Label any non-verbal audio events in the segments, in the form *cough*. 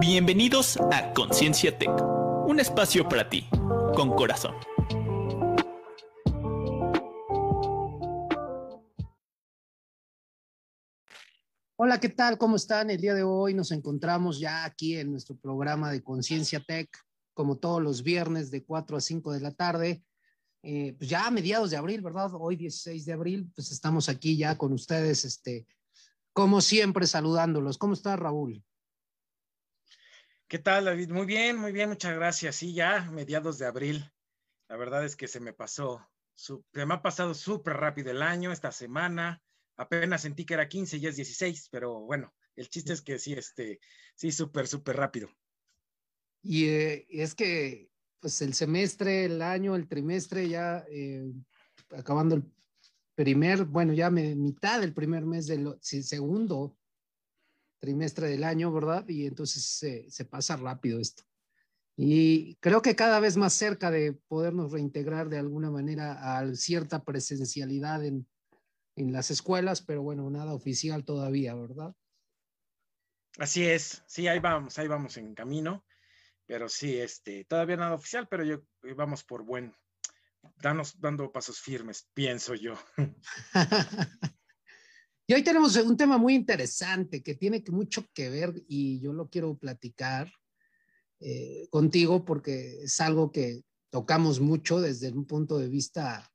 Bienvenidos a Conciencia Tech, un espacio para ti, con corazón. Hola, ¿qué tal? ¿Cómo están? El día de hoy nos encontramos ya aquí en nuestro programa de Conciencia Tech, como todos los viernes de 4 a 5 de la tarde. Eh, pues ya a mediados de abril, ¿verdad? Hoy 16 de abril, pues estamos aquí ya con ustedes, este, como siempre, saludándolos. ¿Cómo está Raúl? ¿Qué tal, David? Muy bien, muy bien, muchas gracias. Sí, ya mediados de abril. La verdad es que se me pasó, se me ha pasado súper rápido el año, esta semana. Apenas sentí que era 15, ya es 16, pero bueno, el chiste es que sí, este, sí, súper, súper rápido. Y eh, es que, pues el semestre, el año, el trimestre, ya eh, acabando el primer, bueno, ya mitad del primer mes del segundo trimestre del año, ¿verdad? Y entonces se, pasa rápido esto. Y creo que cada vez más cerca de podernos reintegrar de alguna manera a cierta presencialidad en, en las escuelas, pero bueno, nada oficial todavía, ¿verdad? Así es, sí, ahí vamos, ahí vamos en camino, pero sí, este, todavía nada oficial, pero yo eh, vamos por buen, danos, dando pasos firmes, pienso yo. *laughs* Y hoy tenemos un tema muy interesante que tiene mucho que ver y yo lo quiero platicar eh, contigo porque es algo que tocamos mucho desde un punto de vista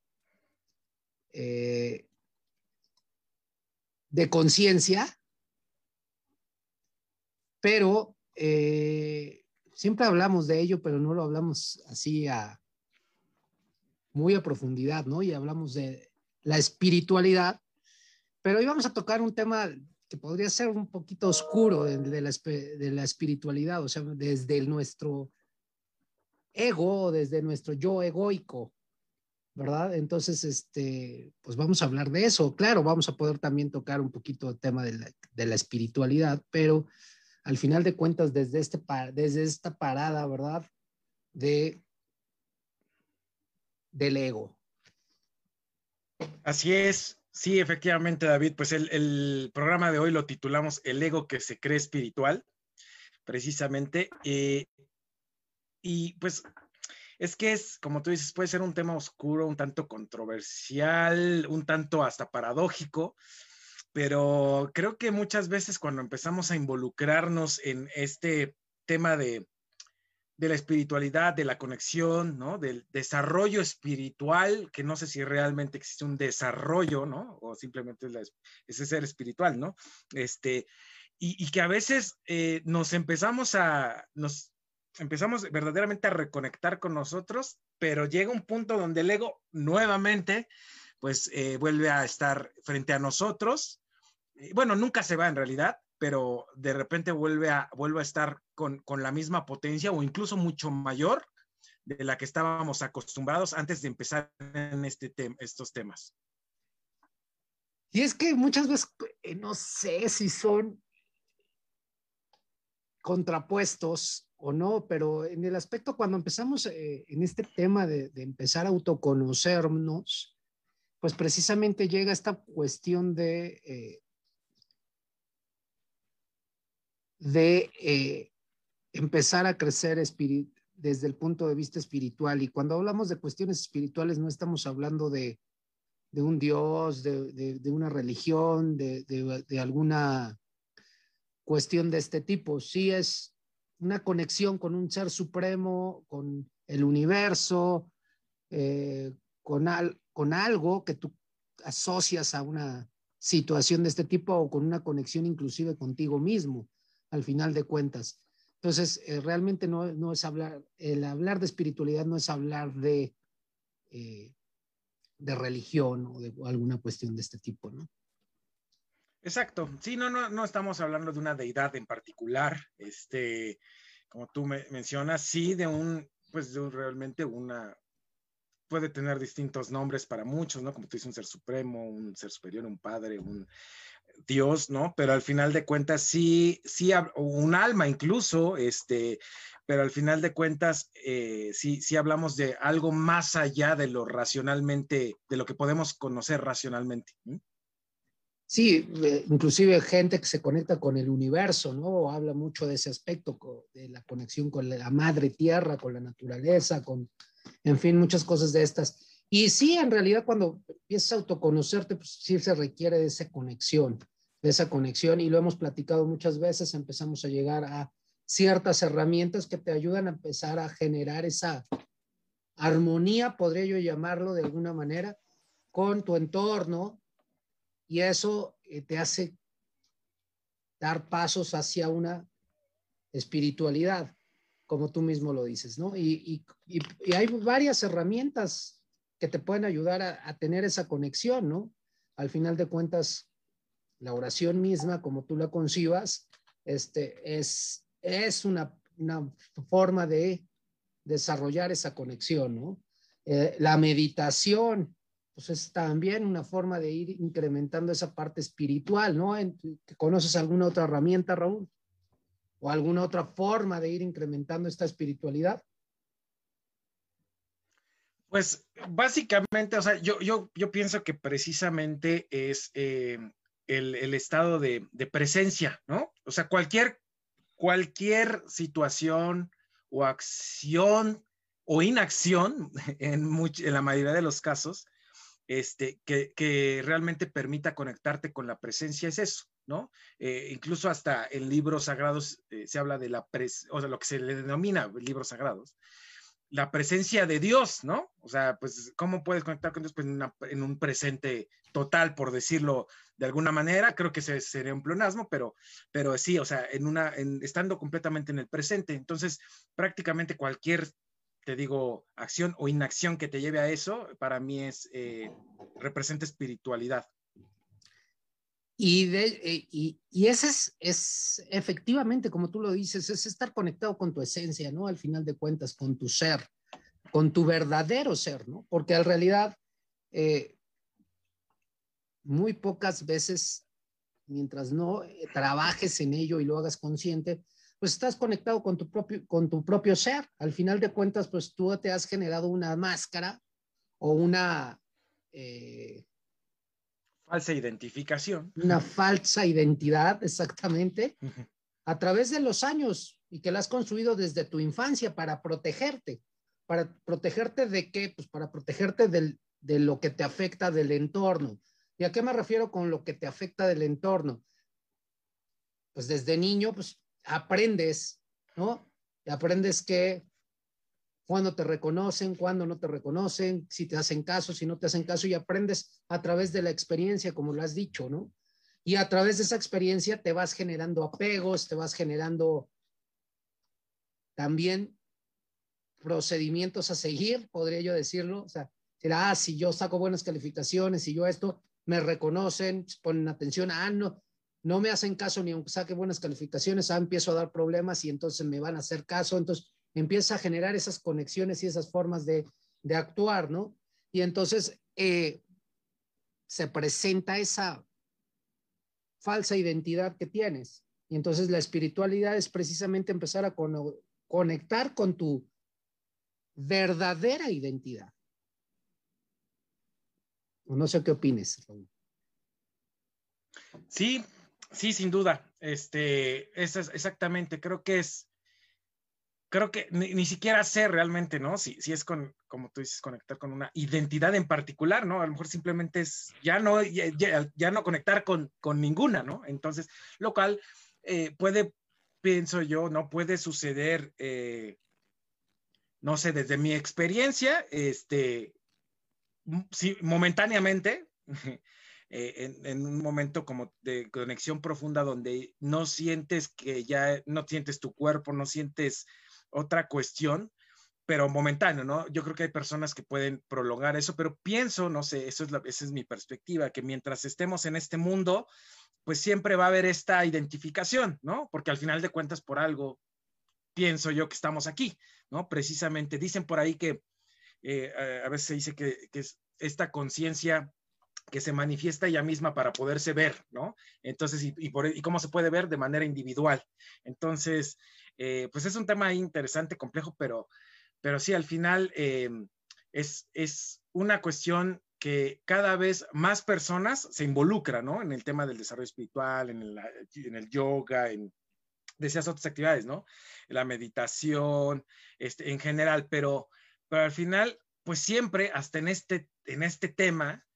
eh, de conciencia, pero eh, siempre hablamos de ello, pero no lo hablamos así a muy a profundidad, ¿no? Y hablamos de la espiritualidad pero hoy vamos a tocar un tema que podría ser un poquito oscuro de, la, de la, espiritualidad, o sea, desde nuestro ego, desde nuestro yo egoico, ¿verdad? Entonces, este, pues vamos a hablar de eso. Claro, vamos a poder también tocar un poquito el tema de la, de la espiritualidad, pero al final de cuentas, desde, este, desde esta parada, ¿verdad? De, del ego. Así es. Sí, efectivamente, David, pues el, programa de hoy lo titulamos El ego que se cree espiritual, precisamente. Eh, y pues es que es, como tú dices, puede ser un tema oscuro, un tanto controversial, un tanto hasta paradójico, pero creo que muchas veces cuando empezamos a involucrarnos en este tema de, de la espiritualidad, de la conexión, ¿no? Del desarrollo espiritual, que no sé si realmente existe un desarrollo, ¿no? O simplemente es ese ser espiritual, ¿no? Este, y, que a veces eh, nos empezamos a, nos empezamos verdaderamente a reconectar con nosotros, pero llega un punto donde el ego nuevamente, pues, eh, vuelve a estar frente a nosotros. Bueno, nunca se va en realidad, pero de repente vuelve a, vuelve a estar con, la misma potencia o incluso mucho mayor de la que estábamos acostumbrados antes de empezar en este estos temas. Y es que muchas veces eh, no sé si son contrapuestos o no, pero en el aspecto cuando empezamos eh, en este tema de, empezar a autoconocernos, pues precisamente llega esta cuestión de eh, de eh, empezar a crecer desde el punto de vista espiritual. Y cuando hablamos de cuestiones espirituales, no estamos hablando de, un Dios, de, una religión, de, alguna cuestión de este tipo. Sí es una conexión con un ser supremo, con el universo, eh, con, con algo que tú asocias a una situación de este tipo o con una conexión inclusive contigo mismo al final de cuentas. Entonces, eh, realmente no, no, es hablar, el hablar de espiritualidad no es hablar de, eh, de religión o de alguna cuestión de este tipo, ¿no? Exacto. Sí, no, no, no estamos hablando de una deidad en particular, este, como tú me mencionas, sí de un, pues de realmente una, puede tener distintos nombres para muchos, ¿no? Como tú dices, un ser supremo, un ser superior, un padre, un, Dios, ¿no? Pero al final de cuentas sí, sí, un alma incluso, este, pero al final de cuentas eh, sí, sí hablamos de algo más allá de lo racionalmente, de lo que podemos conocer racionalmente. Sí, inclusive gente que se conecta con el universo, ¿no? Habla mucho de ese aspecto, de la conexión con la madre tierra, con la naturaleza, con, en fin, muchas cosas de estas. Y sí, en realidad cuando empiezas a autoconocerte, pues sí se requiere de esa conexión, de esa conexión, y lo hemos platicado muchas veces, empezamos a llegar a ciertas herramientas que te ayudan a empezar a generar esa armonía, podría yo llamarlo de alguna manera, con tu entorno, y eso eh, te hace dar pasos hacia una espiritualidad, como tú mismo lo dices, ¿no? Y, hay varias herramientas que te pueden ayudar a, tener esa conexión, ¿no? Al final de cuentas, la oración misma, como tú la concibas, este, es, es una, forma de desarrollar esa conexión, ¿no? Eh, la meditación, pues es también una forma de ir incrementando esa parte espiritual, ¿no? ¿Conoces alguna otra herramienta, Raúl? ¿O alguna otra forma de ir incrementando esta espiritualidad? Pues básicamente, o sea, yo, yo, yo pienso que precisamente es eh, el, estado de, presencia, ¿no? O sea, cualquier, cualquier situación o acción o inacción, *laughs* en, en la mayoría de los casos, este, que, realmente permita conectarte con la presencia es eso, ¿no? Eh, incluso hasta en libros sagrados eh, se habla de la presencia, o sea, lo que se le denomina libros sagrados, la presencia de Dios, ¿no? O sea, pues, ¿cómo puedes conectar con Dios? Pues en, un presente total, por decirlo de alguna manera, creo que sería un plonasmo, pero, pero sí, o sea, en una, estando completamente en el presente. Entonces, prácticamente cualquier te digo, acción o inacción que te lleve a eso, para mí es, eh, representa espiritualidad. Eh, y, ese es, efectivamente, como tú lo dices, es estar conectado con tu esencia, ¿no? Al final de cuentas, con tu ser, con tu verdadero ser, ¿no? Porque en realidad, eh, muy pocas veces, mientras no trabajes en ello y lo hagas consciente, pues estás conectado con tu propio, con tu propio ser. Al final de cuentas, pues tú te has generado una máscara o una... Eh, falsa identificación. Una falsa identidad, exactamente, a través de los años y que la has construido desde tu infancia para protegerte. ¿Para protegerte de qué? Pues para protegerte del, de lo que te afecta del entorno. ¿Y a qué me refiero con lo que te afecta del entorno? Pues desde niño, pues aprendes, ¿no? Aprendes que cuando te reconocen, cuando no te reconocen, si te hacen caso, si no te hacen caso, y aprendes a través de la experiencia, como lo has dicho, ¿no? Y a través de esa experiencia te vas generando apegos, te vas generando también procedimientos a seguir, podría yo decirlo. O sea, ah, si yo saco buenas calificaciones, si yo esto, me reconocen, ponen atención, ah, no, no me hacen caso ni aunque saque buenas calificaciones, ah, empiezo a dar problemas y entonces me van a hacer caso, entonces empieza a generar esas conexiones y esas formas de, actuar, ¿no? Y entonces eh, se presenta esa falsa identidad que tienes. Y entonces la espiritualidad es precisamente empezar a conectar con tu verdadera identidad. No sé qué opines. Sí, Sí, sin duda. Este, es exactamente, creo que es, creo que ni, siquiera sé realmente, ¿no? Si, si es con, como tú dices, conectar con una identidad en particular, ¿no? A lo mejor simplemente es ya no, ya, no conectar con, con, ninguna, ¿no? Entonces, lo cual eh, puede, pienso yo, ¿no? Puede suceder, eh, no sé, desde mi experiencia, este, sí, momentáneamente, *laughs* Eh, en, un momento como de conexión profunda donde no sientes que ya, no sientes tu cuerpo, no sientes otra cuestión, pero momentáneo, ¿no? Yo creo que hay personas que pueden prolongar eso, pero pienso, no sé, eso es esa es mi perspectiva, que mientras estemos en este mundo, pues siempre va a haber esta identificación, ¿no? Porque al final de cuentas, por algo, pienso yo que estamos aquí, ¿no? Precisamente, dicen por ahí que eh, a veces se dice que, es esta conciencia que se manifiesta ella misma para poderse ver, ¿no? Entonces, y, por, y cómo se puede ver de manera individual. Entonces, eh, pues es un tema interesante, complejo, pero, pero sí, al final eh, es, es una cuestión que cada vez más personas se involucran, ¿no? En el tema del desarrollo espiritual, en el, en el yoga, en decías otras actividades, ¿no? La meditación, este, en general, pero, pero al final, pues siempre, hasta en este, en este tema,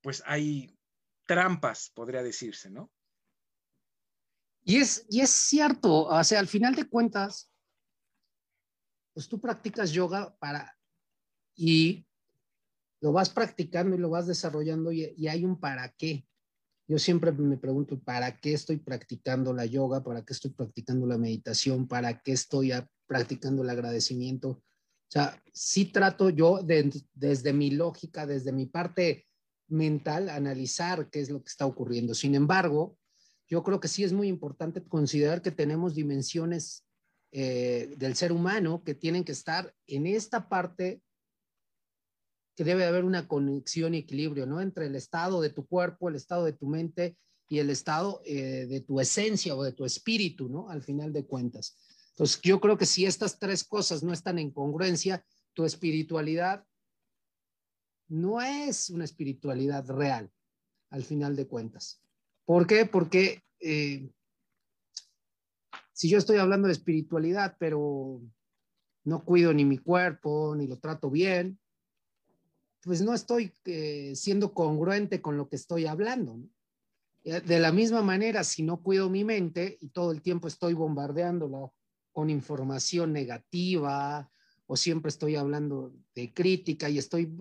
pues hay trampas, podría decirse, ¿no? Y es, y es cierto, o sea, al final de cuentas, pues tú practicas yoga para, y lo vas practicando y lo vas desarrollando y, y hay un para qué. Yo siempre me pregunto, ¿para qué estoy practicando la yoga? ¿Para qué estoy practicando la meditación? ¿Para qué estoy practicando el agradecimiento? O sea, sí trato yo desde mi lógica, desde mi parte mental, analizar qué es lo que está ocurriendo. Sin embargo, yo creo que sí es muy importante considerar que tenemos dimensiones eh, del ser humano que tienen que estar en esta parte que debe haber una conexión y equilibrio, ¿no? Entre el estado de tu cuerpo, el estado de tu mente y el estado eh, de tu esencia o de tu espíritu, ¿no? Al final de cuentas. Entonces, yo creo que si estas tres cosas no están en congruencia, tu espiritualidad no es una espiritualidad real, al final de cuentas. ¿Por qué? Porque eh, si yo estoy hablando de espiritualidad, pero no cuido ni mi cuerpo, ni lo trato bien, pues no estoy eh, siendo congruente con lo que estoy hablando. Eh, de la misma manera, si no cuido mi mente y todo el tiempo estoy bombardeándola con información negativa o siempre estoy hablando de crítica y estoy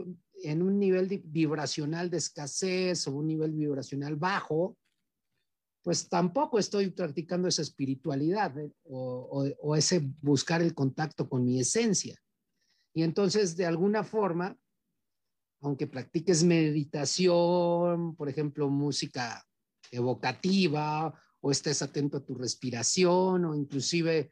en un nivel vibracional de escasez o un nivel vibracional bajo, pues tampoco estoy practicando esa espiritualidad eh, o, o ese buscar el contacto con mi esencia. Y entonces, de alguna forma, aunque practiques meditación, por ejemplo, música evocativa, o estés atento a tu respiración, o inclusive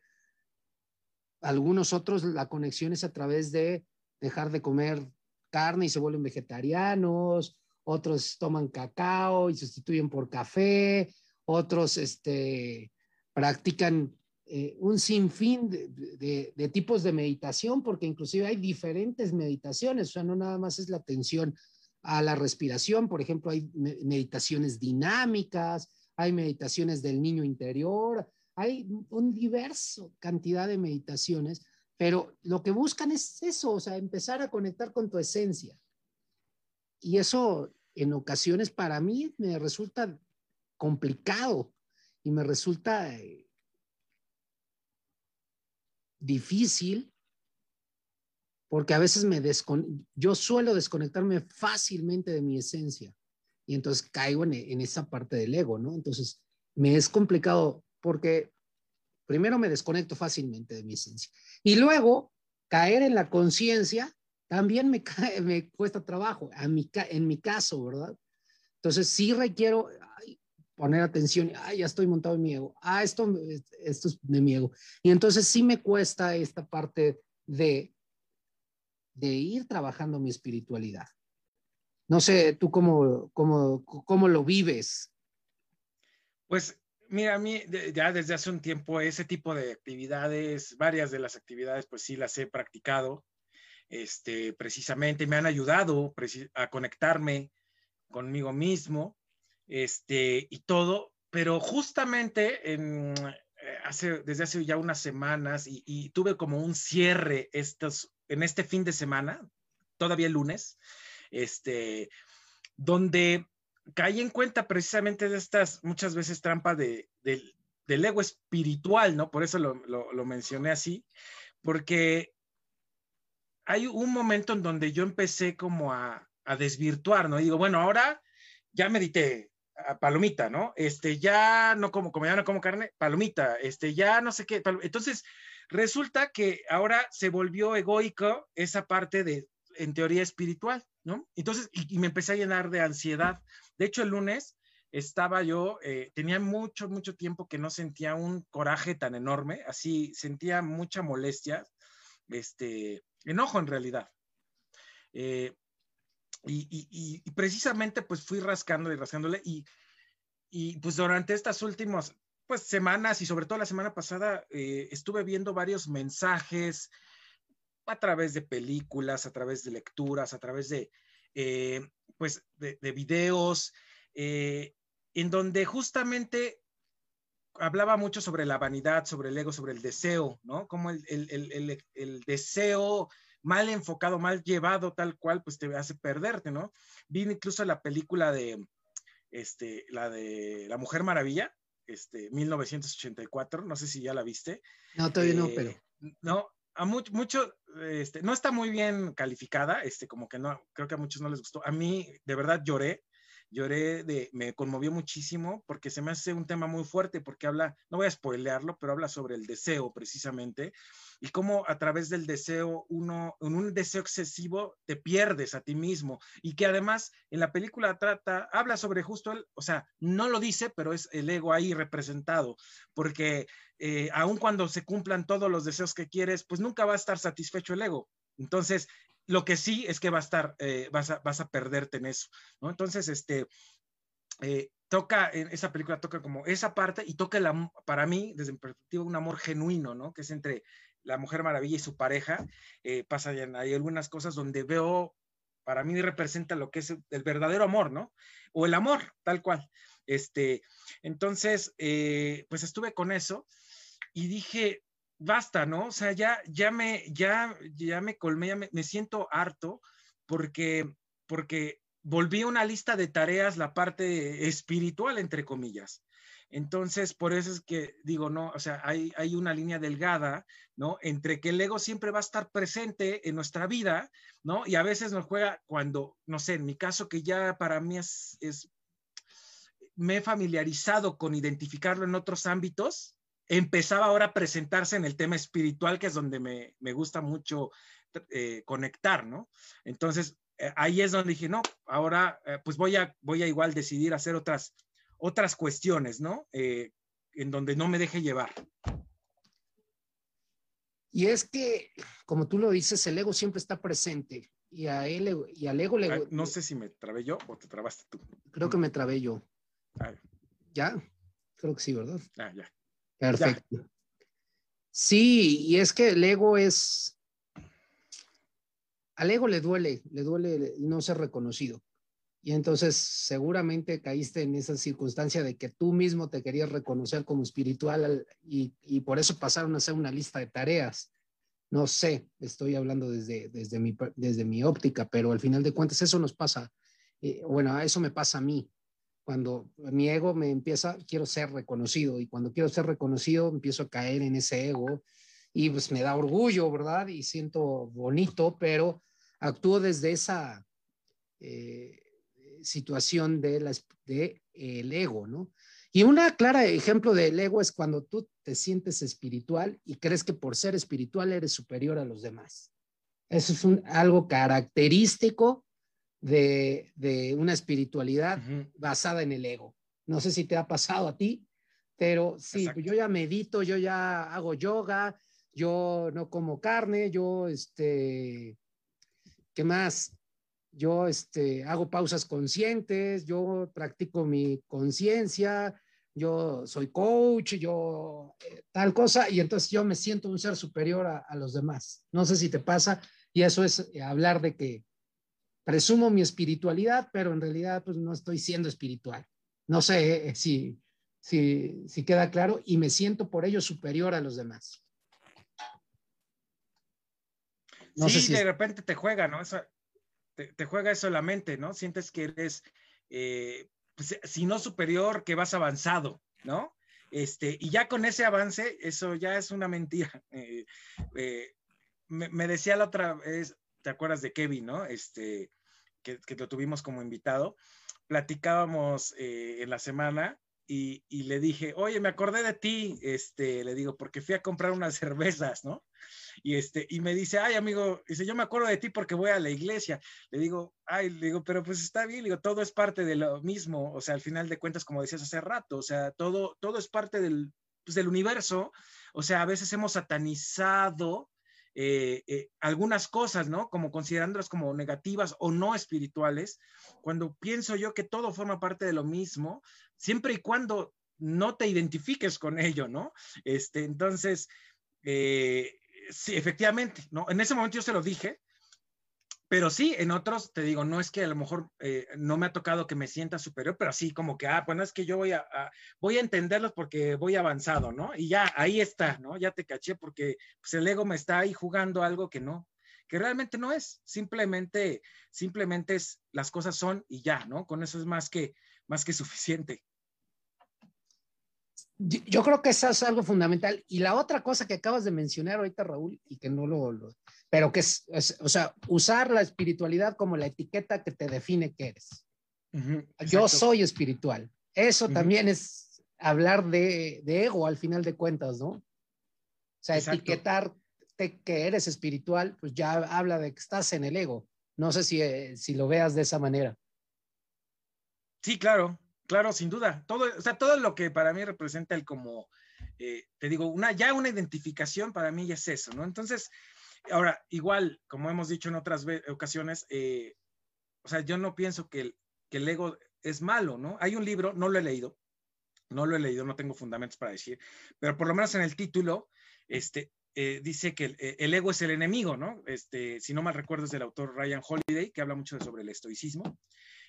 algunos otros, la conexión es a través de dejar de comer carne y se vuelven vegetarianos, otros toman cacao y sustituyen por café, otros este, practican eh, un sinfín de, tipos de meditación, porque inclusive hay diferentes meditaciones, o sea, no nada más es la atención a la respiración, por ejemplo, hay meditaciones dinámicas, hay meditaciones del niño interior, hay un diverso cantidad de meditaciones, pero lo que buscan es eso, o sea, empezar a conectar con tu esencia. Y eso en ocasiones para mí me resulta complicado y me resulta eh, difícil porque a veces me descon yo suelo desconectarme fácilmente de mi esencia y entonces caigo en, esa parte del ego, ¿no? Entonces me es complicado porque primero me desconecto fácilmente de mi esencia y luego caer en la conciencia también me, *laughs* cae, me cuesta trabajo, a mi, en mi caso, ¿verdad? Entonces sí requiero, poner atención, ah, ya estoy montado en mi ego, ah, esto, esto es de mi ego. Y entonces sí me cuesta esta parte de, de ir trabajando mi espiritualidad. No sé, tú cómo, cómo, cómo lo vives. Pues mira, a mí ya desde hace un tiempo ese tipo de actividades, varias de las actividades, pues sí las he practicado, este, precisamente me han ayudado a conectarme conmigo mismo este, y todo, pero justamente en, eh, hace, desde hace ya unas semanas y, tuve como un cierre estos, en este fin de semana, todavía el lunes, este, donde caí en cuenta precisamente de estas muchas veces trampas de, del ego espiritual, ¿no? Por eso lo, lo, mencioné así, porque hay un momento en donde yo empecé como a, a desvirtuar, ¿no? Y digo, bueno, ahora ya medité, palomita, ¿no? Este, ya no como, como ya no como carne, palomita, este, ya no sé qué. Entonces, resulta que ahora se volvió egoico esa parte de, en teoría espiritual, ¿no? Entonces, y, me empecé a llenar de ansiedad. De hecho, el lunes estaba yo, eh, tenía mucho, mucho tiempo que no sentía un coraje tan enorme, así sentía mucha molestia, este, enojo en realidad. Eh, y, precisamente pues fui rascando y rascándole y, y pues durante estas últimas pues semanas y sobre todo la semana pasada eh, estuve viendo varios mensajes a través de películas, a través de lecturas, a través de, eh, pues, de, videos, eh, en donde justamente hablaba mucho sobre la vanidad, sobre el ego, sobre el deseo, ¿no? Como el, el, deseo mal enfocado, mal llevado, tal cual, pues te hace perderte, ¿no? Vi incluso la película de, este, la de La Mujer Maravilla, este, 1984, no sé si ya la viste. No, todavía no, pero. Eh, no, a mucho, este, no está muy bien calificada, este, como que no, creo que a muchos no les gustó. A mí, de verdad, lloré, lloré, me conmovió muchísimo porque se me hace un tema muy fuerte, porque habla, no voy a spoilearlo, pero habla sobre el deseo precisamente, y cómo a través del deseo, uno, en un deseo excesivo, te pierdes a ti mismo, y que además en la película trata, habla sobre justo el, o sea, no lo dice, pero es el ego ahí representado, porque eh, aun cuando se cumplan todos los deseos que quieres, pues nunca va a estar satisfecho el ego. Entonces, lo que sí es que va a estar, eh, vas, a, vas a perderte en eso, ¿no? Entonces, este, eh, toca, en esa película toca como esa parte y toca, la, para mí, desde mi perspectiva, un amor genuino, ¿no? Que es entre la Mujer Maravilla y su pareja. Eh, pasan hay algunas cosas donde veo, para mí representa lo que es el verdadero amor, ¿no? O el amor, tal cual. Este, entonces, pues estuve con eso y dije, basta, ¿no? O sea, ya, ya me, ya, ya me colmé, ya me, siento harto porque, porque volví a una lista de tareas la parte espiritual, entre comillas. Entonces, por eso es que digo, no, o sea, hay, hay una línea delgada, ¿no? Entre que el ego siempre va a estar presente en nuestra vida, ¿no? Y a veces nos juega cuando, no sé, en mi caso que ya para mí es, es me he familiarizado con identificarlo en otros ámbitos, empezaba ahora a presentarse en el tema espiritual, que es donde me, gusta mucho eh, conectar, ¿no? Entonces, eh, ahí es donde dije, no, ahora eh, pues voy a, voy a igual decidir hacer otras, otras cuestiones, ¿no? en donde no me deje llevar. Y es que, como tú lo dices, el ego siempre está presente y a él y al ego le... No sé si me trabé yo o te trabaste tú. Creo que me trabé yo. ¿Ya? Creo que sí, ¿verdad? Ah, ya. Perfecto. Sí, y es que el ego es, al ego le duele, le duele no ser reconocido. Y entonces seguramente caíste en esa circunstancia de que tú mismo te querías reconocer como espiritual y, por eso pasaron a ser una lista de tareas. No sé, estoy hablando desde, desde, mi, desde mi óptica, pero al final de cuentas eso nos pasa. Eh, bueno, eso me pasa a mí cuando mi ego me empieza, quiero ser reconocido y cuando quiero ser reconocido empiezo a caer en ese ego y pues me da orgullo, ¿verdad? Y siento bonito, pero actúo desde esa eh, situación de, la, de el ego, ¿no? Y un claro ejemplo del ego es cuando tú te sientes espiritual y crees que por ser espiritual eres superior a los demás. Eso es un, algo característico de, una espiritualidad basada en el ego. No sé si te ha pasado a ti, pero sí, yo ya medito, yo ya hago yoga, yo no como carne, yo, este, ¿qué más? Yo, este, hago pausas conscientes, yo practico mi conciencia, yo soy coach, yo eh, tal cosa, y entonces yo me siento un ser superior a, a, los demás. No sé si te pasa, y eso es hablar de que presumo mi espiritualidad, pero en realidad pues no estoy siendo espiritual. No sé eh, si, si, si queda claro y me siento por ello superior a los demás. No sí, sé si de repente te juega, ¿no? te, juega eso la mente, ¿no? Sientes que eres, eh, pues, si no superior, que vas avanzado, ¿no? Este, y ya con ese avance, eso ya es una mentira. *laughs* Eh, me, me, decía la otra vez, ¿te acuerdas de Kevin, no? Este, que, lo tuvimos como invitado. Platicábamos eh, en la semana y, le dije, oye, me acordé de ti, este, le digo, porque fui a comprar unas *laughs* cervezas, ¿no? Y este, y me dice, ay, amigo, dice, yo me acuerdo de ti porque voy a la iglesia. Le digo, ay, le digo, pero pues está bien, le digo, todo es parte de lo mismo, o sea, al final de cuentas, como decías hace rato, o sea, todo, todo es parte del, pues, del universo, o sea, a veces hemos satanizado eh, eh, algunas cosas, ¿no? Como considerándolas como negativas o no espirituales, cuando pienso yo que todo forma parte de lo mismo, siempre y cuando no te identifiques con ello, ¿no? Este, entonces, eh, sí, efectivamente, ¿no? En ese momento yo se lo dije, pero sí, en otros, te digo, no es que a lo mejor eh, no me ha tocado que me sienta superior, pero sí como que, ah, bueno, es que yo voy a, voy a entenderlos porque voy avanzado, ¿no? Y ya, ahí está, ¿no? Ya te caché porque pues, el ego me está ahí jugando algo que no, que realmente no es, simplemente, simplemente es, las cosas son y ya, ¿no? Con eso es más que, más que suficiente. Yo creo que eso es algo fundamental. Y la otra cosa que acabas de mencionar ahorita, Raúl, y que no lo, pero que es, o sea, usar la espiritualidad como la etiqueta que te define que eres. Yo soy espiritual. Eso también es hablar de, de, ego al final de cuentas, ¿no? O sea, etiquetarte que eres espiritual, pues ya habla de que estás en el ego. No sé si, eh, si lo veas de esa manera. Sí, claro, claro, sin duda. Todo, o sea, todo lo que para mí representa el como, eh, te digo, una, ya una identificación para mí es eso, ¿no? Entonces, ahora, igual, como hemos dicho en otras ocasiones, eh, o sea, yo no pienso que el, el ego es malo, ¿no? Hay un libro, no lo he leído, no lo he leído, no tengo fundamentos para decir, pero por lo menos en el título, este, eh, dice que el, ego es el enemigo, ¿no? Este, si no mal recuerdo es del autor Ryan Holiday, que habla mucho sobre el estoicismo.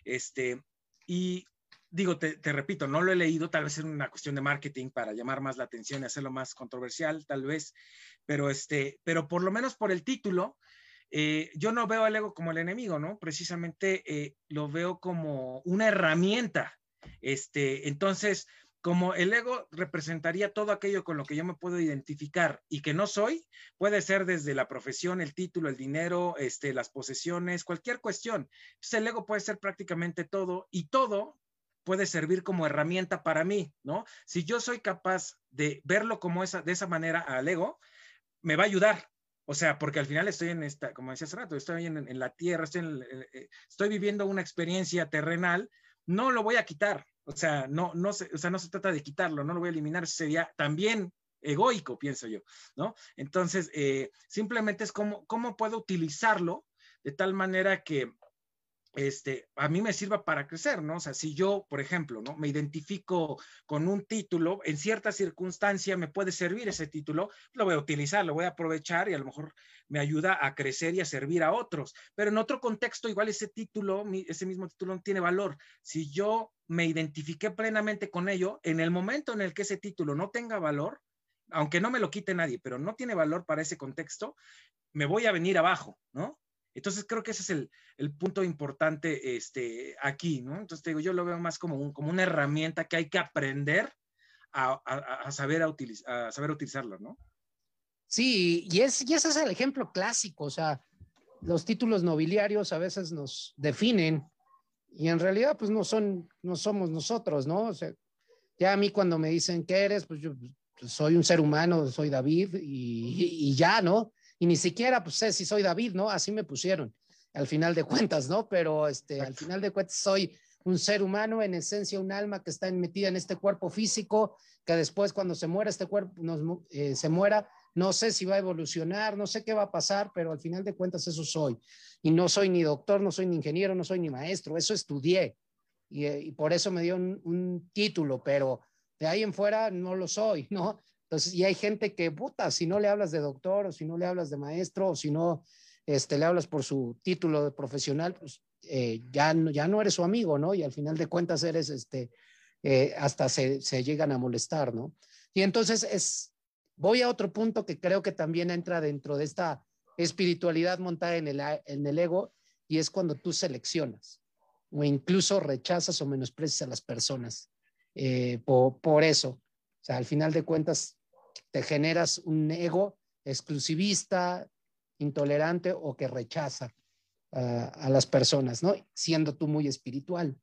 Este, y digo, te, repito, no lo he leído, tal vez es una cuestión de marketing para llamar más la atención y hacerlo más controversial, tal vez, pero, este, pero por lo menos por el título, eh, yo no veo al ego como el enemigo, ¿no? Precisamente eh, lo veo como una herramienta. Este, entonces, como el ego representaría todo aquello con lo que yo me puedo identificar y que no soy, puede ser desde la profesión, el título, el dinero, este, las posesiones, cualquier cuestión. Entonces el ego puede ser prácticamente todo y todo puede servir como herramienta para mí, ¿no? Si yo soy capaz de verlo como esa, de esa manera al ego, me va a ayudar. O sea, porque al final estoy en esta, como decía hace rato, estoy en, la tierra, estoy, eh, estoy, viviendo una experiencia terrenal, no lo voy a quitar. O sea, no, no, se, o sea, no se trata de quitarlo, no lo voy a eliminar, sería también egoico, pienso yo, ¿no? Entonces, eh, simplemente es como, cómo puedo utilizarlo de tal manera que este, a mí me sirva para crecer, ¿no? O sea, si yo, por ejemplo, ¿no? Me identifico con un título, en cierta circunstancia me puede servir ese título, lo voy a utilizar, lo voy a aprovechar y a lo mejor me ayuda a crecer y a servir a otros. Pero en otro contexto, igual ese título, ese mismo título no tiene valor. Si yo me identifiqué plenamente con ello, en el momento en el que ese título no tenga valor, aunque no me lo quite nadie, pero no tiene valor para ese contexto, me voy a venir abajo, ¿no? Entonces creo que ese es el, punto importante este, aquí, ¿no? Entonces te digo, yo lo veo más como, como una herramienta que hay que aprender a, saber, a, a saber utilizarlo, ¿no? Sí, y, es, y ese es el ejemplo clásico, o sea, los títulos nobiliarios a veces nos definen y en realidad pues no son, no somos nosotros, ¿no? O sea, ya a mí cuando me dicen qué eres, pues yo pues, soy un ser humano, soy David y, y ya, ¿no? Y ni siquiera pues sé si soy David, ¿no? Así me pusieron al final de *laughs* cuentas, ¿no? Pero este, al final de cuentas soy un ser humano, en esencia un alma que está metida en este cuerpo físico, que después cuando se muera este cuerpo, eh, se muera, no sé si va a evolucionar, no sé qué va a pasar, pero al final de cuentas eso soy. Y no soy ni doctor, no soy ni ingeniero, no soy ni maestro, eso estudié. Y, eh, y por eso me dio un, un, título, pero de ahí en fuera no lo soy, *laughs* ¿no? Entonces, y hay gente que, puta, si no le hablas de doctor o si no le hablas de maestro o si no este, le hablas por su título profesional, pues eh, ya, ya no eres su amigo, ¿no? Y al final de cuentas eres, este, eh, hasta se, se, llegan a molestar, ¿no? Y entonces es, voy a otro punto que creo que también entra dentro de esta espiritualidad montada en el, en el ego y es cuando tú seleccionas o incluso rechazas o menosprecias a las personas eh, por, por eso. O sea, al final de cuentas, te generas un ego exclusivista, intolerante o que rechaza a las personas, ¿no? Siendo tú muy espiritual.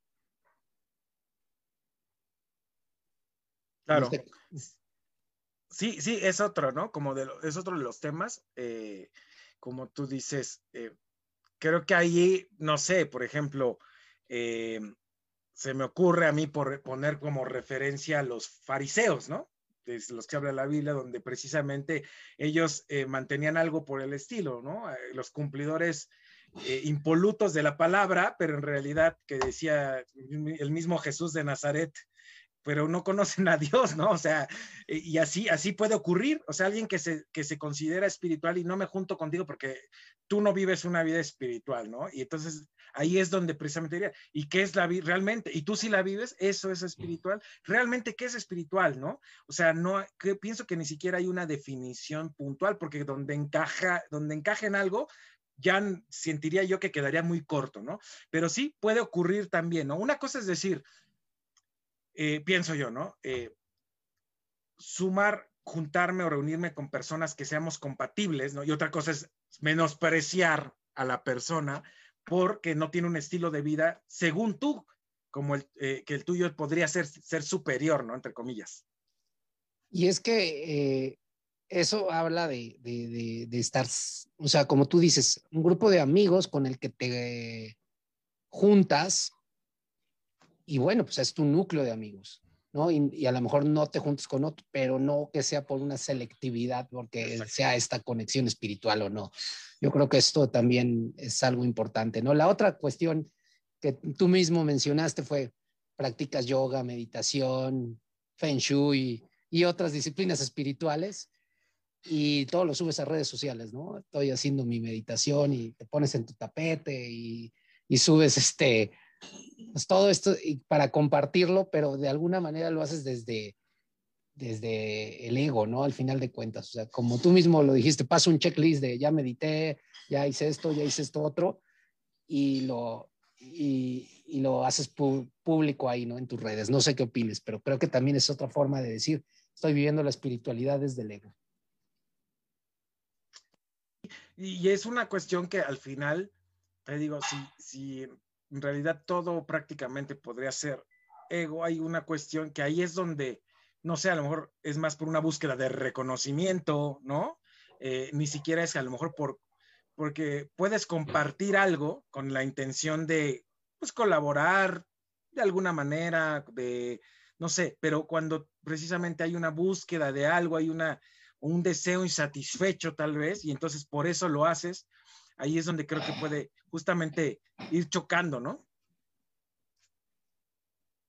Claro. Sí, sí, es otro, ¿no? Como de es otro de los temas, eh, como tú dices, eh, creo que ahí, no sé, por ejemplo, eh, se me ocurre a mí por poner como referencia a los fariseos, ¿no? Los que habla la Biblia, donde precisamente ellos eh, mantenían algo por el estilo, ¿no? Eh, los cumplidores eh, impolutos de la palabra, pero en realidad que decía el mismo Jesús de Nazaret, pero no conocen a Dios, ¿no? O sea, y así, así puede ocurrir. O sea, alguien que se, que se considera espiritual y no me junto contigo porque tú no vives una vida espiritual, ¿no? Y entonces ahí es donde precisamente diría, ¿y qué es la vida realmente? Y tú si la vives, eso es espiritual. Realmente, ¿qué es espiritual, no? O sea, no, que, pienso que ni siquiera hay una definición puntual, porque donde encaja, donde encaja en algo, ya sentiría yo que quedaría muy corto, ¿no? Pero sí puede ocurrir también, ¿no? Una cosa es decir, eh, pienso yo, ¿no? Eh, sumar, juntarme o reunirme con personas que seamos compatibles, ¿no? Y otra cosa es menospreciar a la persona porque no tiene un estilo de vida, según tú, como el, eh, que el tuyo podría ser, ser superior, ¿no? Entre comillas. Y es que eso habla de, de, de, estar, o sea, como tú dices, un grupo de amigos con el que te juntas y bueno, pues es tu núcleo de amigos, ¿no? Y, a lo mejor no te juntes con otro, pero no que sea por una selectividad, porque sea esta conexión espiritual o no. Yo creo que esto también es algo importante, ¿no? La otra cuestión que tú mismo mencionaste fue, practicas yoga, meditación, feng shui y otras disciplinas espirituales y todo lo subes a redes sociales, ¿no? Estoy haciendo mi meditación y te pones en tu tapete y, y subes este, pues todo esto para compartirlo, pero de alguna manera lo haces desde, desde el ego, ¿no? Al final de cuentas, o sea, como tú mismo lo dijiste, paso un checklist de ya medité, ya hice esto, ya hice esto otro, y lo, y, y lo haces público ahí, ¿no? En tus redes. No sé qué opines, pero creo que también es otra forma de decir, estoy viviendo la espiritualidad desde el ego. Y es una cuestión que al final, te digo, si, si en realidad todo prácticamente podría ser ego, hay una cuestión que ahí es donde, no sé, a lo mejor es más por una búsqueda de reconocimiento, ¿no? Eh, ni siquiera es a lo mejor por, porque puedes compartir algo con la intención de, pues, colaborar de alguna manera, de, no sé, pero cuando precisamente hay una búsqueda de algo, hay una, un deseo insatisfecho tal vez, y entonces por eso lo haces, ahí es donde creo que puede justamente ir chocando, ¿no?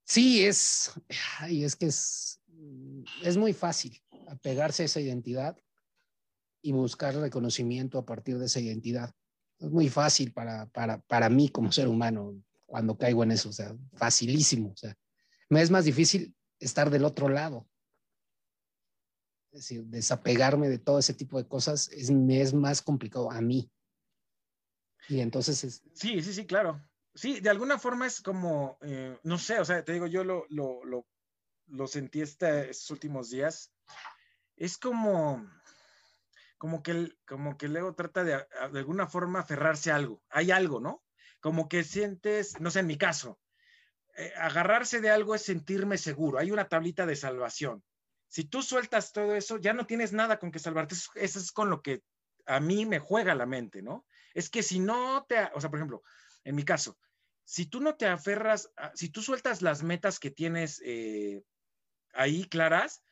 Sí, es, es que es, es muy fácil apegarse a esa identidad y buscar reconocimiento a partir de esa identidad. Es muy fácil para, para, para mí como ser humano cuando caigo en eso, o sea, facilísimo. O sea, me es más difícil estar del otro lado, es decir, desapegarme de todo ese tipo de cosas es, me es más complicado a mí. Y entonces es... Sí, sí, sí, claro. Sí, de alguna forma es como, eh, no sé, o sea, te digo, yo lo, lo, lo, lo sentí estos últimos días. Es como, como que, el, como que luego trata de, de alguna forma aferrarse a algo. Hay algo, ¿no? Como que sientes, no sé, en mi caso, eh, agarrarse de algo es sentirme seguro. Hay una tablita de salvación. Si tú sueltas todo eso, ya no tienes nada con que salvarte. Eso es con lo que a mí me juega la mente, ¿no? Es que si no te, o sea, por ejemplo, en mi caso, si tú no te aferras, si tú sueltas las metas que tienes eh, ahí claras,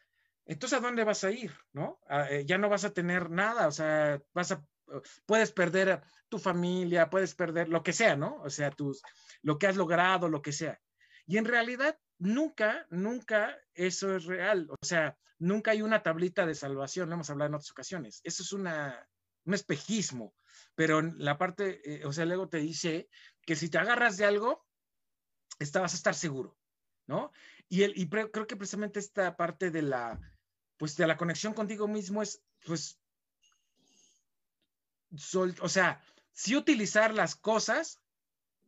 entonces ¿a dónde vas a ir? ¿No? Eh, ya no vas a tener nada, o sea, vas a, puedes perder tu familia, puedes perder lo que sea, ¿no? O sea, tus, lo que has logrado, lo que sea. Y en realidad, nunca, nunca eso es real. O sea, nunca hay una tablita de salvación, lo hemos hablado en otras ocasiones. Eso es una, un espejismo, pero la parte, eh, o sea, luego te dice que si te agarras de algo, está, vas a estar seguro, ¿no? Y, el, creo que precisamente esta parte de la, pues de la conexión contigo mismo es, pues, o sea, sí utilizar las cosas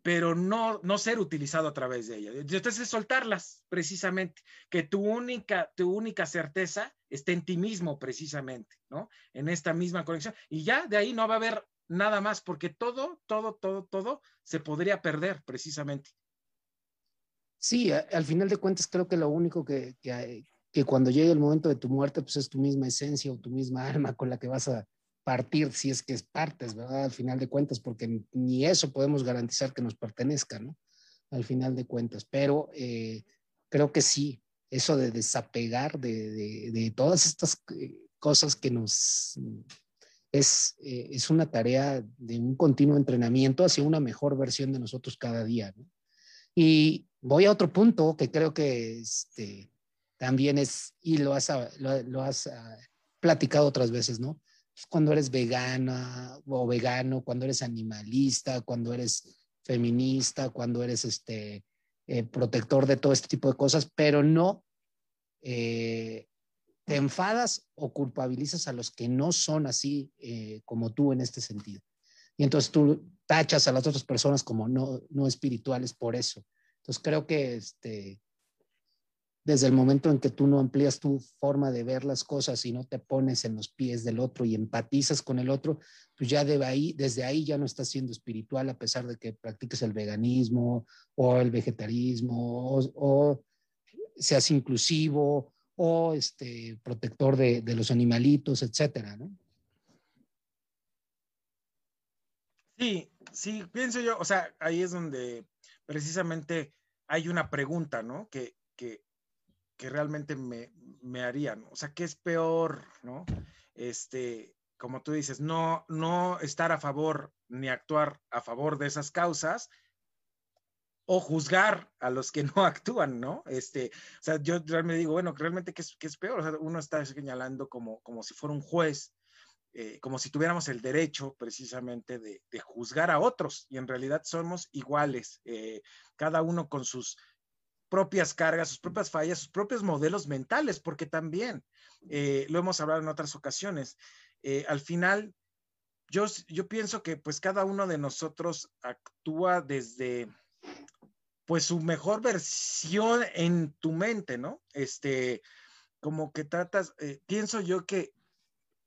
pero no, no ser utilizado a través de ella. Entonces, soltarlas precisamente, que tu única, tu única certeza esté en ti mismo precisamente, ¿no? En esta misma conexión. Y ya de ahí no va a haber nada más, porque todo, todo, todo, todo se podría perder precisamente. Sí, al final de cuentas creo que lo único que, que, que cuando llegue el momento de tu muerte, pues es tu misma esencia o tu misma alma con la que vas a, partir si es que es partes, ¿verdad? Al final de cuentas, porque ni eso podemos garantizar que nos pertenezca, ¿no? Al final de cuentas, pero eh, creo que sí, eso de desapegar de, de, todas estas eh, cosas que nos... Es, eh, es una tarea de un continuo entrenamiento hacia una mejor versión de nosotros cada día. Y voy a otro punto que creo que este, también es, y lo has, lo, has ah, platicado otras veces, ¿no? Pues cuando eres vegana o vegano, cuando eres animalista, cuando eres feminista, cuando eres este, eh, protector de todo este tipo de cosas, pero no eh, te enfadas o culpabilizas a los que no son así eh, como tú en este sentido. Y entonces tú tachas a las otras personas como no, no espirituales por eso. Entonces creo que este, desde el momento en que tú no amplías tu forma de ver las cosas y no te pones en los pies del otro y empatizas con el otro, pues ya desde ahí ya no estás siendo espiritual a pesar de que practiques el veganismo o el vegetarismo o, seas inclusivo o este, protector de, de los animalitos, etcétera, ¿no? Sí, sí, pienso yo, o sea, ahí es donde precisamente hay una pregunta, ¿no? Que, que, que realmente me, me, harían, o sea, ¿qué es peor, ¿no? Este, como tú dices, no, no estar a favor ni actuar a favor de esas causas o juzgar a los que *laughs* no actúan, ¿no? Este, o sea, yo realmente digo, bueno, realmente, ¿qué es, qué es peor? O sea, uno está señalando como, como si fuera un juez, eh, como si tuviéramos el derecho precisamente de, juzgar a otros y en realidad somos iguales, eh, cada uno con sus propias cargas, sus propias fallas, sus propios modelos mentales, porque también eh, lo hemos hablado en otras ocasiones. Eh, al final, yo, yo pienso que pues cada uno de nosotros actúa desde pues su mejor versión en tu mente, ¿no? Este, como que tratas, eh, pienso yo que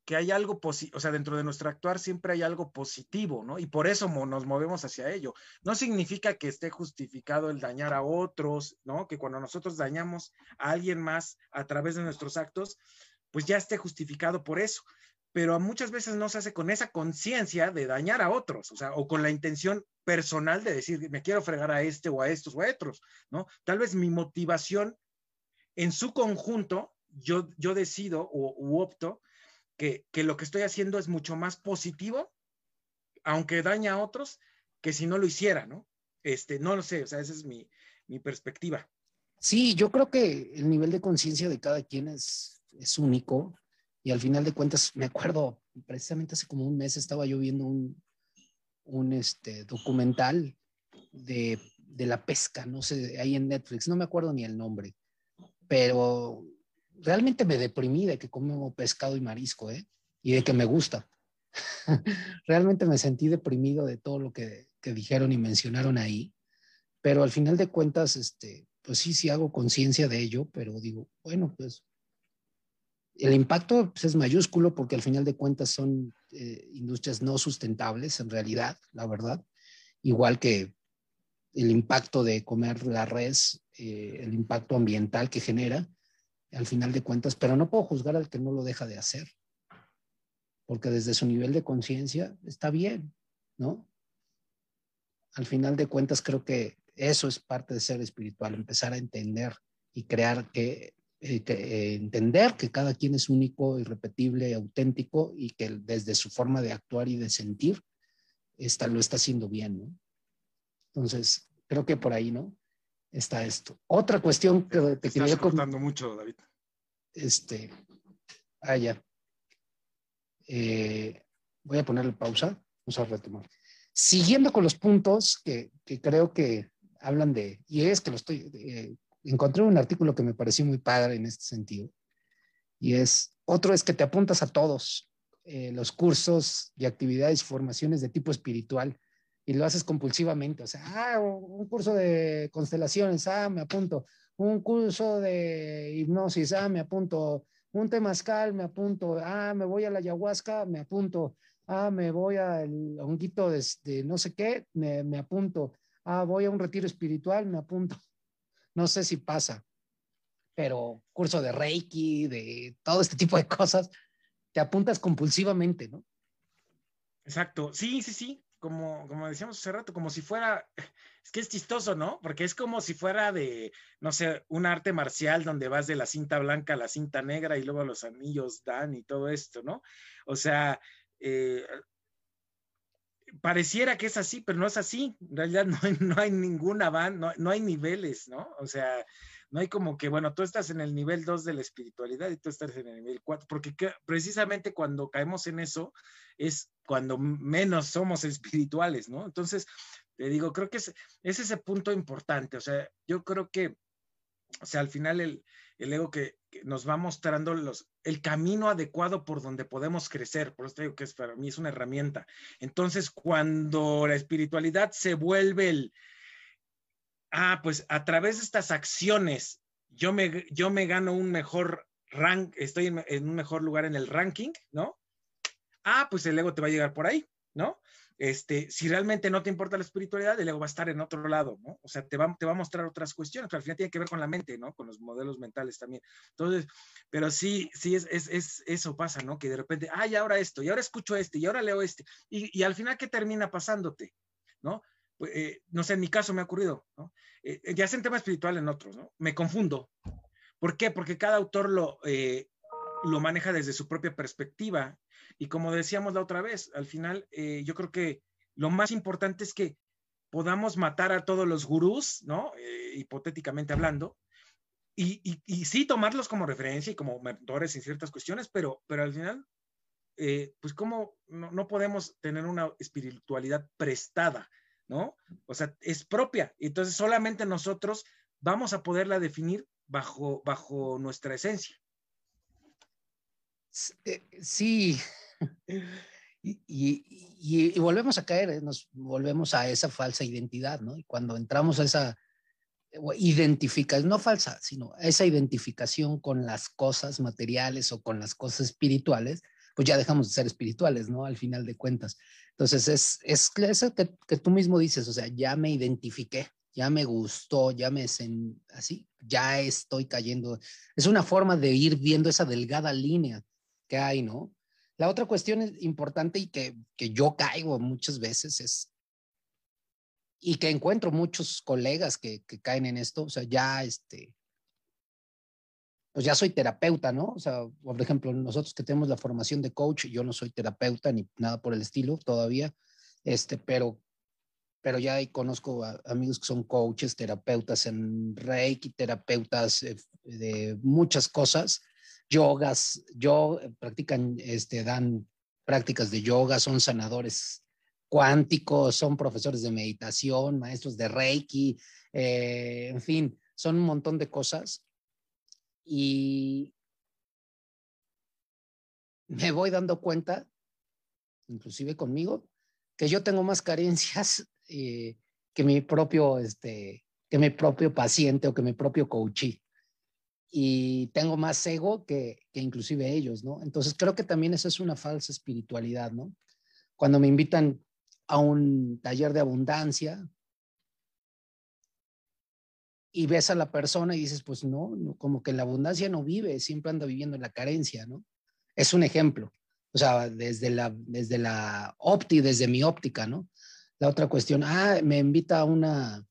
que hay algo positivo, o sea, dentro de nuestro actuar siempre hay algo positivo, ¿no? Y por eso nos movemos hacia ello. No significa que esté justificado el dañar a otros, ¿no? Que cuando nosotros dañamos a alguien más a través de nuestros actos, pues ya esté justificado por eso. Pero muchas veces no se hace con esa conciencia de dañar a otros, o sea, o con la intención personal de decir, me quiero fregar a este o a estos o a otros, ¿no? Tal vez mi motivación en su conjunto, yo, yo decido o opto que, lo que estoy haciendo es mucho más positivo, aunque daña a otros, que si no lo hiciera, ¿no? Este, no lo sé, o sea, esa es mi, perspectiva. Sí, yo creo que el nivel de conciencia de cada quien es, es único y al final de cuentas, me acuerdo, precisamente hace como un mes estaba yo viendo un, un este, documental de, de la pesca, no sé, ahí en Netflix, no me acuerdo ni el nombre, pero realmente me deprimí de que como pescado y marisco, ¿eh? Y de que me gusta. *laughs* realmente me sentí deprimido de todo lo que, que, dijeron y mencionaron ahí, pero al final de cuentas, este, pues sí, sí hago conciencia de ello, pero digo, bueno, pues el impacto pues, es mayúsculo porque al final de cuentas son eh, industrias no sustentables en realidad, la verdad, igual que el impacto de comer la res, eh, el impacto ambiental que genera, al final de cuentas, pero no puedo juzgar al que no lo deja de hacer, porque desde su nivel de conciencia está bien, ¿no? Al final de cuentas creo que eso es parte de ser espiritual, empezar a entender y crear que, eh, eh, entender que cada quien es único, irrepetible, auténtico y que desde su forma de actuar y de sentir está, lo está haciendo bien, ¿no? Entonces, creo que por ahí, ¿no? Está esto. Otra cuestión que te Estás quería contando mucho, David. Este, ah, ya. Eh, voy a ponerle pausa. Vamos a retomar. Siguiendo con los puntos que, que creo que hablan de, y es que lo estoy, eh, encontré un artículo que me pareció muy padre en este sentido, y es, otro es que te apuntas a todos eh, los cursos y actividades formaciones de tipo espiritual y lo haces compulsivamente. O sea, ah, un curso de constelaciones, ah, me apunto. Un curso de hipnosis, ah, me apunto. Un temazcal, me apunto. Ah, me voy a la ayahuasca, me apunto. Ah, me voy al honguito de, no sé qué, me, me apunto. Ah, voy a un retiro espiritual, me apunto. *laughs* No sé si pasa, pero curso de Reiki, de todo este tipo de cosas, te apuntas compulsivamente, ¿no? Exacto, sí, sí, sí como, como decíamos hace rato, como si fuera, es que es chistoso, ¿no? Porque es como si fuera de, no sé, un arte marcial donde vas de la cinta blanca a la cinta negra y luego los anillos dan y todo esto, ¿no? O sea, eh, pareciera que es así, pero no es así. En realidad no hay, no hay ninguna van, no, no hay niveles, ¿no? O sea, no hay como que, bueno, tú estás en el nivel 2 de la espiritualidad y tú estás en el nivel 4, porque precisamente cuando caemos en eso es cuando menos somos espirituales, ¿no? Entonces, te digo, creo que es, es ese punto importante, o sea, yo creo que, o sea, al final el, el ego que, nos va mostrando los, el camino adecuado por donde podemos crecer, por eso digo que es, para mí es una herramienta. Entonces, cuando la espiritualidad se vuelve el, ah, pues a través de estas acciones, yo me, yo me gano un mejor rank, estoy en, un mejor lugar en el ranking, ¿no? Ah, pues el ego te va a llegar por ahí, ¿no? Este, si realmente no te importa la espiritualidad, el ego va a estar en otro lado, ¿no? O sea, te va, te va a mostrar otras cuestiones, pero al final tiene que ver con la mente, ¿no? Con los modelos mentales también. Entonces, pero sí, sí, es, es, es eso pasa, ¿no? Que de repente, ay, ahora esto, y ahora escucho este, y ahora leo este, y, y al final, ¿qué termina pasándote? ¿No? Pues, eh, no sé, en mi caso me ha ocurrido, ¿no? Eh, ya sea en tema espiritual, en otros, ¿no? Me confundo. ¿Por qué? Porque cada autor lo, eh, lo maneja desde su propia perspectiva. Y como decíamos la otra vez, al final yo creo que lo más importante es que podamos matar a todos los gurús, ¿no? hipotéticamente hablando, y, y, sí tomarlos como referencia y como mentores en ciertas cuestiones, pero, pero al final, pues cómo no, no, podemos tener una espiritualidad prestada, ¿no? O sea, es propia. Entonces solamente nosotros vamos a poderla definir bajo, bajo nuestra esencia. Sí. *laughs* Y, volvemos a caer, ¿eh? nos volvemos a esa falsa identidad, ¿no? Y cuando entramos a esa identificación, no falsa, sino esa identificación con las cosas materiales o con las cosas espirituales, pues ya dejamos de ser espirituales, ¿no? Al final de cuentas. Entonces, es, es eso que, que tú mismo dices, o sea, ya me identifiqué, ya me gustó, ya me así, ya estoy cayendo. Es una forma de ir viendo esa delgada línea que hay, ¿no? La otra cuestión importante y que, que yo caigo muchas veces es, y que encuentro muchos colegas que, que caen en esto, o sea, ya este, pues ya soy terapeuta, ¿no? O sea, por ejemplo, nosotros que tenemos la formación de coach, yo no soy terapeuta ni nada por el estilo todavía, este, pero, pero ya conozco amigos que son coaches, terapeutas en Reiki, terapeutas eh, de muchas cosas, yogas, yo eh, practican, este, dan prácticas de yoga, son sanadores cuánticos, son profesores de meditación, maestros de Reiki, eh, en fin, son un montón de cosas y me voy dando cuenta, inclusive conmigo, que yo tengo más carencias eh, que mi propio, este, que mi propio paciente o que mi propio coachee. Y tengo más ego que, que inclusive ellos, ¿no? Entonces creo que también esa es una falsa espiritualidad, ¿no? Cuando me invitan a un taller de abundancia, y ves a la persona y dices, pues no, como que la abundancia no vive, siempre anda viviendo en la carencia, ¿no? Es un ejemplo, o sea, desde la, desde la óptica, desde mi óptica, ¿no? La otra cuestión, ah, me invita a una,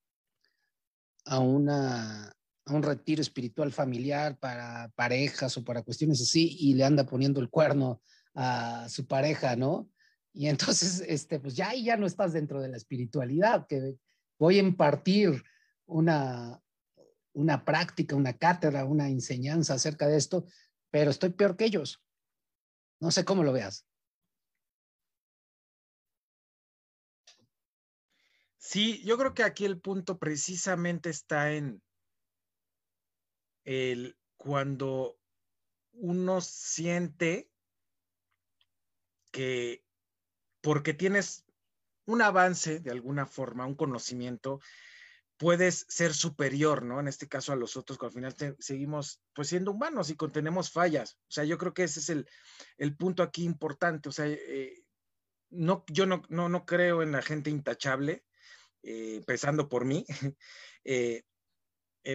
a una, a un retiro espiritual familiar para parejas o para cuestiones así y le anda poniendo el cuerno a su pareja, ¿no? Y entonces, este, pues ya ahí ya no estás dentro de la espiritualidad, que voy a impartir una, una práctica, una cátedra, una enseñanza acerca de esto, pero estoy peor que ellos. No sé cómo lo veas. Sí, yo creo que aquí el punto precisamente está en el cuando uno siente que porque tienes un avance de alguna forma, un conocimiento, puedes ser superior, ¿no? En este caso a los otros, que al final seguimos pues siendo humanos y contenemos fallas. O sea, yo creo que ese es el, el punto aquí importante. O sea, eh, no, yo no, no, no, creo en la gente intachable, eh, empezando por mí, *laughs* eh,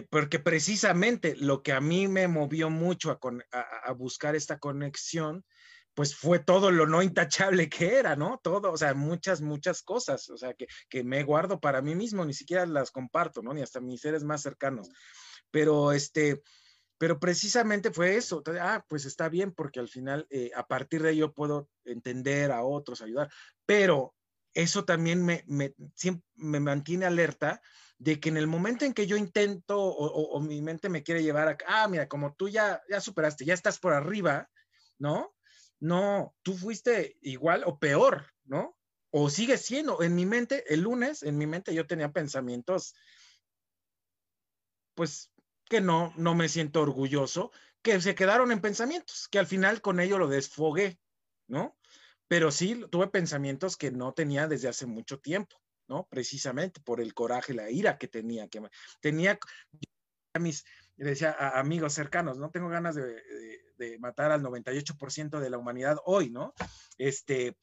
porque precisamente lo que a mí me movió mucho a, a buscar esta conexión pues fue todo lo no intachable que era, ¿no? Todo, o sea, muchas, muchas cosas, o sea, que, que me guardo para mí mismo, ni siquiera las comparto, ¿no? Ni hasta mis seres más cercanos. Pero este, pero precisamente fue eso, ah, pues está bien porque al final eh, a partir de ello puedo entender a otros, ayudar, pero eso también me, me, me mantiene alerta de que en el momento en que yo intento o, mi mente me quiere llevar a, ah, mira, como tú ya, ya superaste, ya estás por arriba, ¿no? No, tú fuiste igual o peor, ¿no? O sigue siendo, en mi mente, el lunes, en mi mente yo tenía pensamientos, pues, que no, no me siento orgulloso, que se quedaron en pensamientos, que al final con ello lo desfogué, ¿no? Pero sí tuve pensamientos que no tenía desde hace mucho tiempo. ¿No? Precisamente por el coraje, la ira que tenía, que tenía a mis, decía a amigos cercanos, no tengo ganas de, matar al 98% de la humanidad hoy, ¿no? Este,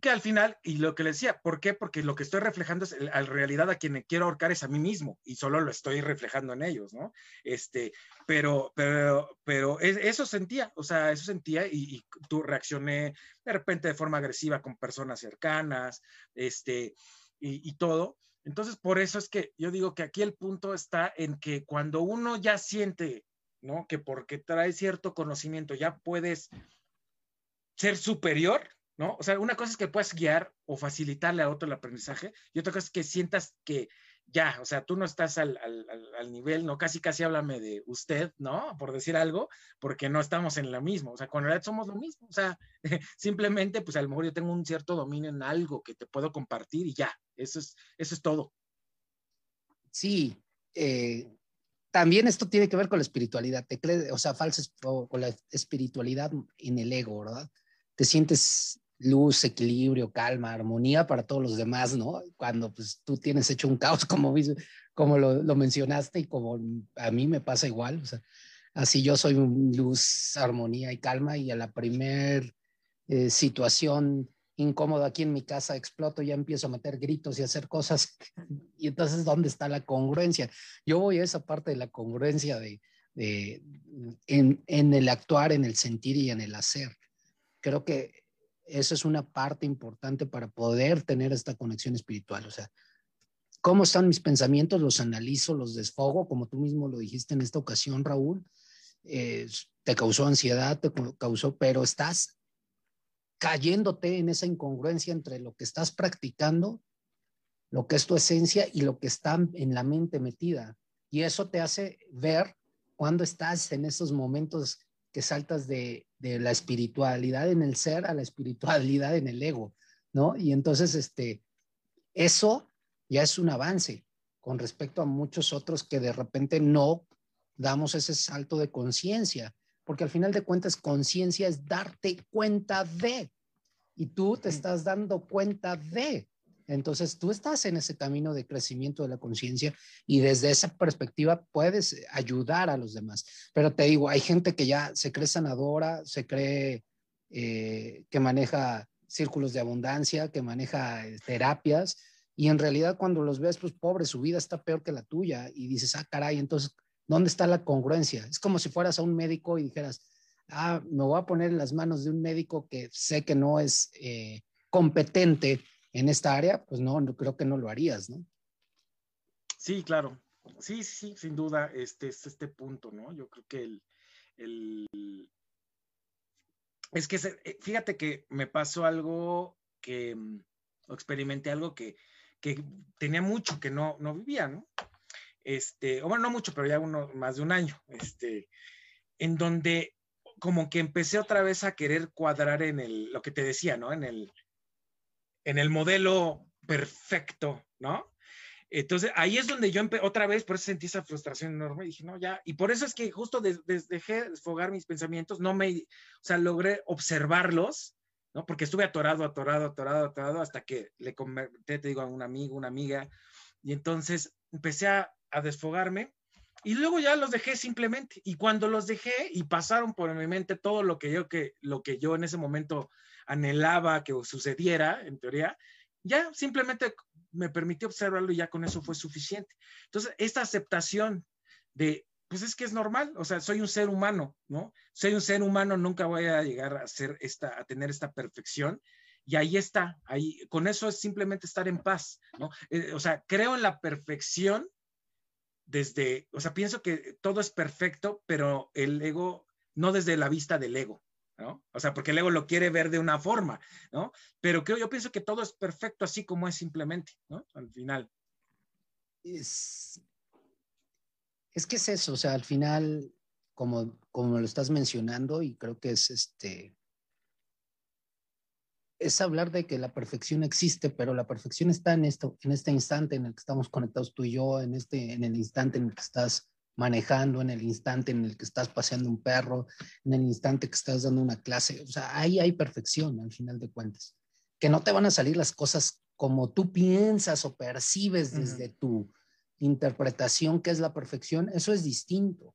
que al final, y lo que le decía, ¿por qué? Porque lo que estoy reflejando es, en realidad a quien quiero ahorcar es a mí mismo y solo lo estoy reflejando en ellos, ¿no? Este, pero, pero, pero eso sentía, o sea, eso sentía y, y, tú reaccioné de repente de forma agresiva con personas cercanas, este, y, todo. Entonces, por eso es que yo digo que aquí el punto está en que cuando uno ya siente, ¿no? Que porque trae cierto conocimiento ya puedes ser superior, ¿no? O sea, una cosa es que puedas guiar o facilitarle a otro el aprendizaje y otra cosa es que sientas que ya, o sea, tú no estás al, nivel, ¿no? Casi, casi háblame de usted, ¿no? Por decir algo, porque no estamos en la misma, o sea, con realidad somos lo mismo, o sea, *laughs* simplemente, pues a lo mejor yo tengo un cierto dominio en algo que te puedo compartir y ya, eso es, eso es todo. Sí, eh, también esto tiene que ver con la espiritualidad, te crees, o sea, falsas, con la espiritualidad en el ego, ¿verdad? Te sientes luz, equilibrio, calma, armonía para todos los demás, ¿no? Cuando pues tú tienes hecho un caos, *laughs* como, como lo, lo mencionaste y como a mí me pasa igual, o sea, así yo soy luz, armonía y calma y a la primer eh, situación incómoda aquí en mi casa exploto, ya empiezo a meter gritos y hacer cosas *laughs* y entonces ¿dónde está la congruencia? Yo voy a esa parte de la congruencia de, de en, en el actuar, en el sentir y en el hacer. Creo que eso es una parte importante para poder tener esta conexión espiritual. O sea, ¿cómo están mis pensamientos? Los analizo, los desfogo, como tú mismo lo dijiste en esta ocasión, Raúl. Eh, te causó ansiedad, te causó, pero estás cayéndote en esa incongruencia entre lo que estás practicando, lo que es tu esencia y lo que está en la mente metida. Y eso te hace ver cuando estás en esos momentos que saltas de, de la espiritualidad en el ser a la espiritualidad en el ego, ¿no? Y entonces, este, eso ya es un avance con respecto a muchos otros que de repente no damos ese salto de conciencia, porque al final de cuentas conciencia es darte cuenta de, y tú te estás dando cuenta de. Entonces, tú estás en ese camino de crecimiento de la conciencia y desde esa perspectiva puedes ayudar a los demás. Pero te digo, hay gente que ya se cree sanadora, se cree eh, que maneja círculos de abundancia, que maneja eh, terapias, y en realidad cuando los ves, pues pobre, su vida está peor que la tuya, y dices, ah, caray, entonces, ¿dónde está la congruencia? Es como si fueras a un médico y dijeras, ah, me voy a poner en las manos de un médico que sé que no es eh, competente en esta área, pues no, creo que no lo harías, ¿no? Sí, claro. Sí, sí, sin duda, este es este punto, ¿no? Yo creo que el, el... es que eh, fíjate que me pasó algo que, mm, o experimenté algo que, que tenía mucho que no, no vivía, ¿no? Este, o bueno, no mucho, pero ya uno, más de un año, este, en donde como que empecé otra vez a querer cuadrar en el, lo que te decía, ¿no? En el, en el modelo perfecto, ¿no? Entonces ahí es donde yo otra vez, por eso sentí esa frustración enorme, y dije, no, ya, y por eso es que justo dejé desfogar mis pensamientos, no me, o sea, logré observarlos, ¿no? Porque estuve atorado, atorado, atorado, atorado, hasta que le comenté, te digo, a un amigo, una amiga, y entonces empecé a, a desfogarme, y luego ya los dejé simplemente, y cuando los dejé y pasaron por mi mente todo lo que yo, que, lo que yo en ese momento anhelaba que sucediera, en teoría, ya simplemente me permitió observarlo y ya con eso fue suficiente. Entonces, esta aceptación de, pues es que es normal, o sea, soy un ser humano, ¿no? Soy un ser humano, nunca voy a llegar a ser esta, a tener esta perfección. Y ahí está, ahí, con eso es simplemente estar en paz, ¿no? Eh, o sea, creo en la perfección desde, o sea, pienso que todo es perfecto, pero el ego, no desde la vista del ego, ¿no? O sea, porque el ego lo quiere ver de una forma, ¿no? Pero creo, yo pienso que todo es perfecto así como es simplemente, ¿no? Al final. Es, es que es eso, o sea, al final, como, como lo estás mencionando, y creo que es este, es hablar de que la perfección existe, pero la perfección está en esto, en este instante en el que estamos conectados tú y yo, en este, en el instante en el que estás manejando, en el instante en el que estás paseando un perro, en el instante que estás dando una clase. O sea, ahí hay perfección al final de cuentas. Que no te van a salir las cosas como tú piensas o percibes desde tu interpretación que es la perfección, eso es distinto.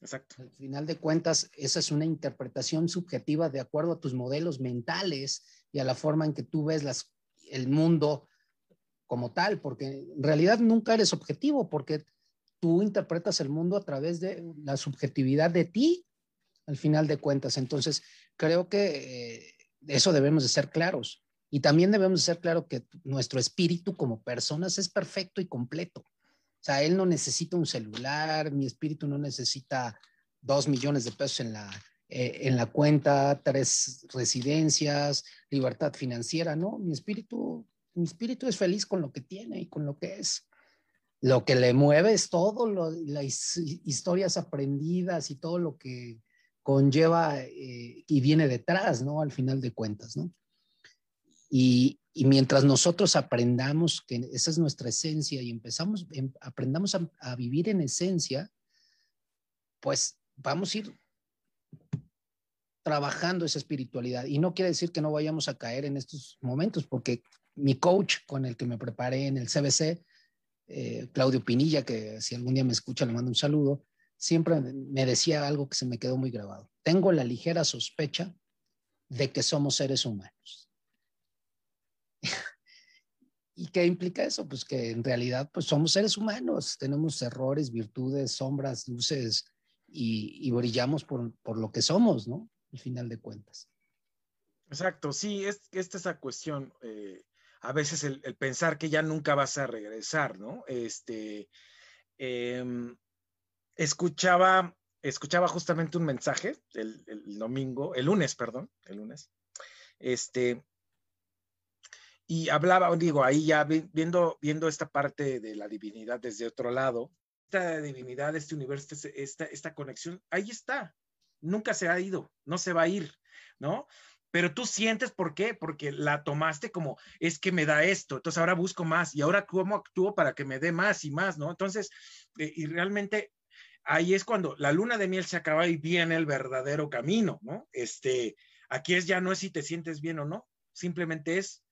Exacto. Al final de cuentas, esa es una interpretación subjetiva de acuerdo a tus modelos mentales y a la forma en que tú ves las, el mundo como tal, porque en realidad nunca eres objetivo, porque tú interpretas el mundo a través de la subjetividad de ti, al final de cuentas. Entonces, creo que eh, eso debemos de ser claros. Y también debemos de ser claro que nuestro espíritu como personas es perfecto y completo. O sea, él no necesita un celular, mi espíritu no necesita dos millones de pesos en la, eh, en la cuenta, tres residencias, libertad financiera, ¿no? Mi espíritu, mi espíritu es feliz con lo que tiene y con lo que es lo que le mueve es todo, las historias aprendidas y todo lo que conlleva eh, y viene detrás, ¿no? Al final de cuentas, ¿no? Y, mientras nosotros aprendamos que esa es nuestra esencia y empezamos, em, aprendamos a, a vivir en esencia, pues vamos a ir trabajando esa espiritualidad. Y no quiere decir que no vayamos a caer en estos momentos, porque mi coach con el que me preparé en el CBC, eh, Claudio Pinilla, que si algún día me escucha le mando un saludo, siempre me decía algo que se me quedó muy grabado. Tengo la ligera sospecha de que somos seres humanos. *laughs* ¿Y qué implica eso? Pues que en realidad pues somos seres humanos, tenemos errores, virtudes, sombras, luces y, brillamos por, por, lo que somos, ¿no? Al final de cuentas. Exacto, sí, es, esta es la cuestión. Eh, a veces el, pensar que ya nunca vas a regresar, ¿no? Este, em, escuchaba, escuchaba justamente un mensaje el, domingo, el lunes, perdón, el lunes, este, y hablaba, digo, ahí ya viendo, viendo esta parte de la divinidad desde otro lado, esta divinidad, este universo, este, esta, esta conexión, ahí está, nunca se ha ido, no se va a ir, ¿no? Pero tú sientes por qué, porque la tomaste como es que me da esto, entonces ahora busco más y ahora cómo actúo para que me dé más y más, ¿no? Entonces, eh, y realmente ahí es cuando la luna de miel se acaba y viene el verdadero camino, ¿no? Este, aquí es ya no es si te sientes bien o no, simplemente es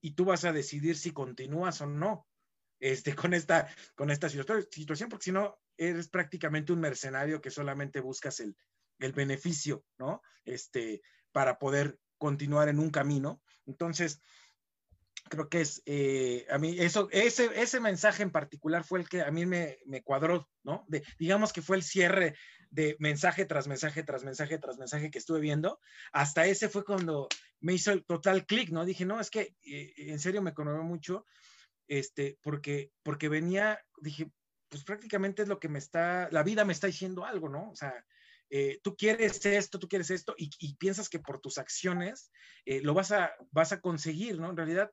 y tú vas a decidir si continúas o no este, con, esta, con esta situación, porque si no, eres prácticamente un mercenario que solamente buscas el, el beneficio, ¿no? Este, para poder continuar en un camino. Entonces, creo que es, eh, a mí, eso, ese, ese mensaje en particular fue el que a mí me, me cuadró, ¿no? De, digamos que fue el cierre de mensaje tras mensaje, tras mensaje, tras mensaje que estuve viendo. Hasta ese fue cuando me hizo el total clic, ¿no? Dije, no, es que eh, en serio me conmovió mucho, este, porque, porque venía, dije, pues prácticamente es lo que me está, la vida me está diciendo algo, ¿no? O sea, eh, tú quieres esto, tú quieres esto, y, piensas que por tus acciones eh, lo vas a, vas a conseguir, ¿no? En realidad,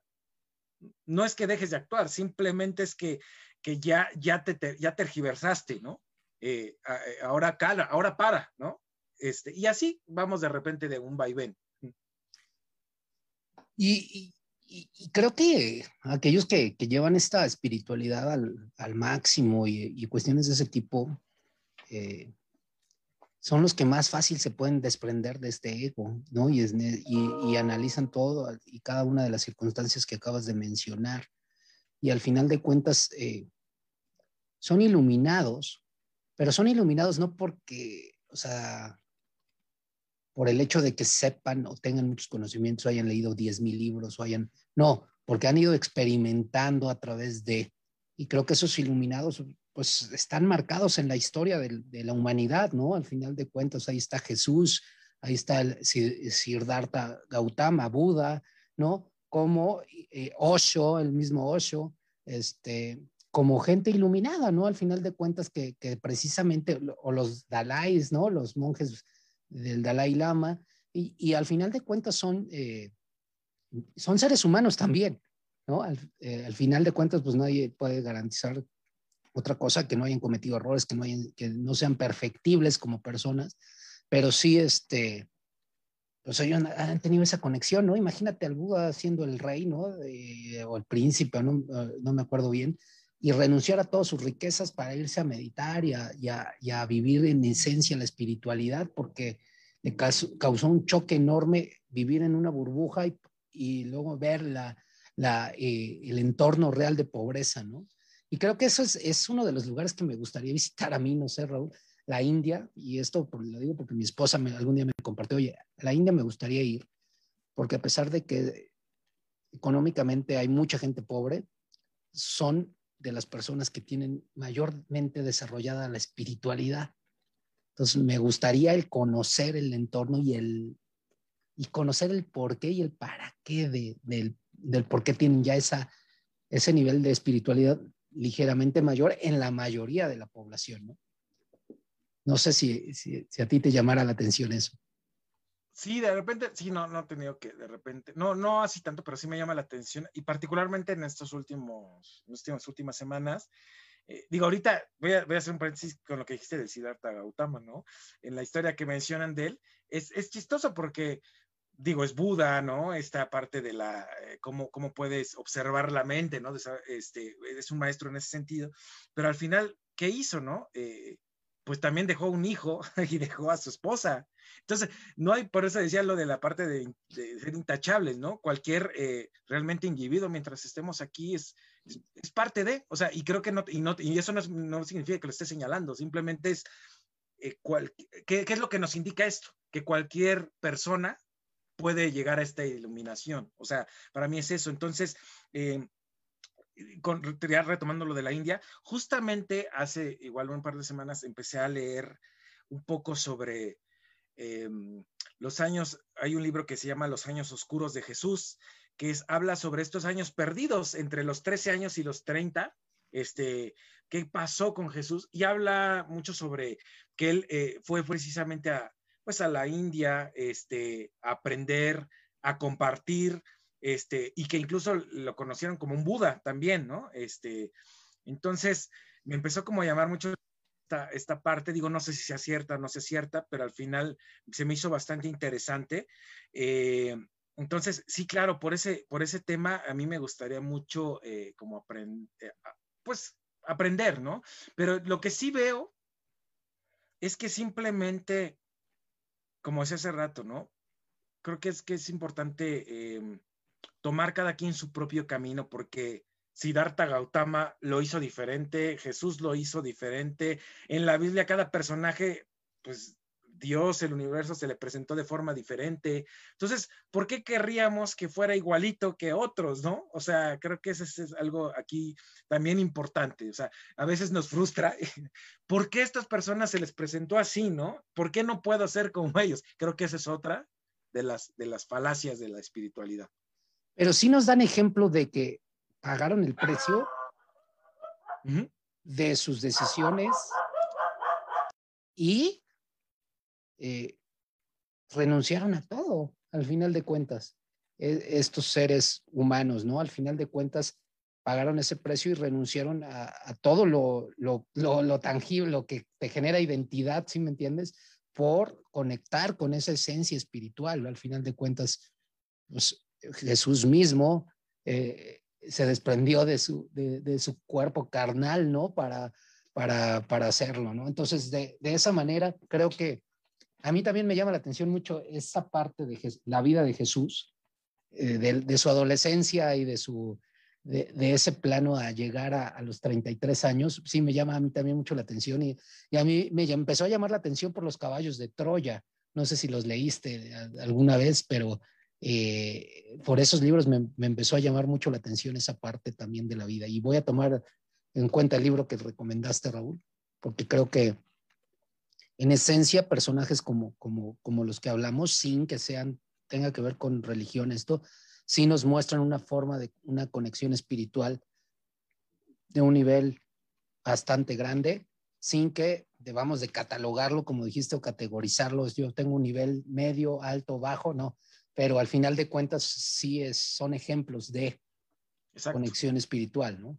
no es que dejes de actuar, simplemente es que, que ya, ya, te, ya tergiversaste, ¿no? Eh, ahora cala, ahora para, ¿no? Este, y así vamos de repente de un vaivén. Y, y, y, creo que aquellos que, que llevan esta espiritualidad al, al máximo y, cuestiones de ese tipo, eh, son los que más fácil se pueden desprender de este ego, ¿no? Y, analizan todo y cada una de las circunstancias que acabas de mencionar. Y al final de cuentas, eh, son iluminados, pero son iluminados no porque, o sea, por el hecho de que sepan o tengan muchos conocimientos, hayan leído 10.000 libros o hayan, no, porque han ido experimentando a través de, y creo que esos iluminados pues están marcados en la historia de, la humanidad, ¿no? Al final de cuentas, ahí está Jesús, ahí está el Siddhartha Gautama, Buda, ¿no? Como eh, Osho, el mismo Osho, este, como gente iluminada, ¿no? Al final de cuentas, que, precisamente, o los Dalais, ¿no? Los monjes del Dalai Lama, y, al final de cuentas son, eh, son seres humanos también, ¿no? Eh, al, final de cuentas, pues nadie puede garantizar otra cosa que no hayan cometido errores, que no, hayan, que no sean perfectibles como personas, pero sí, este, pues ellos han tenido esa conexión, ¿no? Imagínate al Buda siendo el rey, ¿no? o el príncipe, no, no me acuerdo bien, y renunciar a todas sus riquezas para irse a meditar y a, vivir en esencia la espiritualidad, porque le causó, un choque enorme vivir en una burbuja y, luego ver eh, el entorno real de pobreza, ¿no? Y creo que eso es, uno de los lugares que me gustaría visitar a mí, no sé, Raúl, la India, y esto lo digo porque mi esposa me, algún día me compartió, oye, la India me gustaría ir, porque a pesar de que económicamente hay mucha gente pobre, son de las personas que tienen mayormente desarrollada la espiritualidad. Entonces, me gustaría el conocer el entorno y el y conocer el por qué y el para qué de, del, del por qué tienen ya esa, ese nivel de espiritualidad ligeramente mayor en la mayoría de la población, ¿no? No sé si, si, a ti te llamara la atención eso. Sí, de repente, sí, no, no he tenido que, de repente, no, no así tanto, pero sí me llama la atención y particularmente en estos últimos, en estas últimas semanas. Eh, digo, ahorita voy a, voy a, hacer un paréntesis con lo que dijiste de Siddhartha Gautama, ¿no? En la historia que mencionan de él, es, es chistoso porque, digo, es Buda, ¿no? Esta parte de la, eh, cómo, cómo puedes observar la mente, ¿no? este, es un maestro en ese sentido, pero al final, ¿qué hizo, no? Eh, pues también dejó un hijo *laughs* y dejó a su esposa. Entonces, no hay, por eso decía lo de la parte de, ser intachables, ¿no? Cualquier eh, realmente individuo mientras estemos aquí es, es, parte de, o sea, y creo que no, y, no, y eso no, no significa que lo esté señalando, simplemente es, eh, ¿qué, ¿qué es lo que nos indica esto? Que cualquier persona puede llegar a esta iluminación. O sea, para mí es eso. Entonces, eh, con, retomando lo de la India, justamente hace igual un par de semanas empecé a leer un poco sobre em, los años, hay un libro que se llama Los años oscuros de Jesús, que es, habla sobre estos años perdidos entre los 13 años y los 30, este, qué pasó con Jesús, y habla mucho sobre que él eh, fue precisamente a, pues a la India, este, a aprender, a compartir, este, y que incluso lo conocieron como un Buda también, ¿no? Este, entonces, me empezó como a llamar mucho esta, parte, digo, no sé si sea cierta no sea cierta, pero al final se me hizo bastante interesante. Eh, entonces, sí, claro, por ese, por ese tema a mí me gustaría mucho eh, como aprender, eh, pues aprender, ¿no? Pero lo que sí veo es que simplemente, como decía hace rato, ¿no? Creo que es que es importante em, tomar cada quien su propio camino, porque Siddhartha Gautama lo hizo diferente, Jesús lo hizo diferente. En la Biblia cada personaje, pues Dios, el universo se le presentó de forma diferente. Entonces, ¿por qué querríamos que fuera igualito que otros, no? O sea, creo que eso es algo aquí también importante. O sea, a veces nos frustra. *laughs* ¿Por qué a estas personas se les presentó así, no? ¿Por qué no puedo ser como ellos? Creo que esa es otra de las, de las falacias de la espiritualidad. Pero sí nos dan ejemplo de que pagaron el precio de sus decisiones y eh, renunciaron a todo, al final de cuentas. E, estos seres humanos, ¿no? Al final de cuentas, pagaron ese precio y renunciaron a, todo lo, lo, lo, tangible, lo que te genera identidad, ¿sí me entiendes? Por conectar con esa esencia espiritual. Al final de cuentas, pues Jesús mismo eh, se desprendió de su, de, su cuerpo carnal, ¿no? Para, para, para hacerlo, ¿no? Entonces, de, de, esa manera, creo que a mí también me llama la atención mucho esa parte de la vida de Jesús, eh, de, su adolescencia y de, su, de, ese plano a llegar a, a, los 33 años, sí me llama a mí también mucho la atención y, a mí me empezó a llamar la atención por los caballos de Troya. No sé si los leíste alguna vez, pero eh, por esos libros me, empezó a llamar mucho la atención esa parte también de la vida. Y voy a tomar en cuenta el libro que recomendaste, Raúl, porque creo que en esencia personajes como, como, como los que hablamos, sin que sean, tenga que ver con religión, esto sí nos muestran una forma de una conexión espiritual de un nivel bastante grande, sin que vamos de catalogarlo, como dijiste, o categorizarlo. Yo tengo un nivel medio, alto, bajo, no, pero al final de cuentas sí es, son ejemplos de conexión espiritual, ¿no?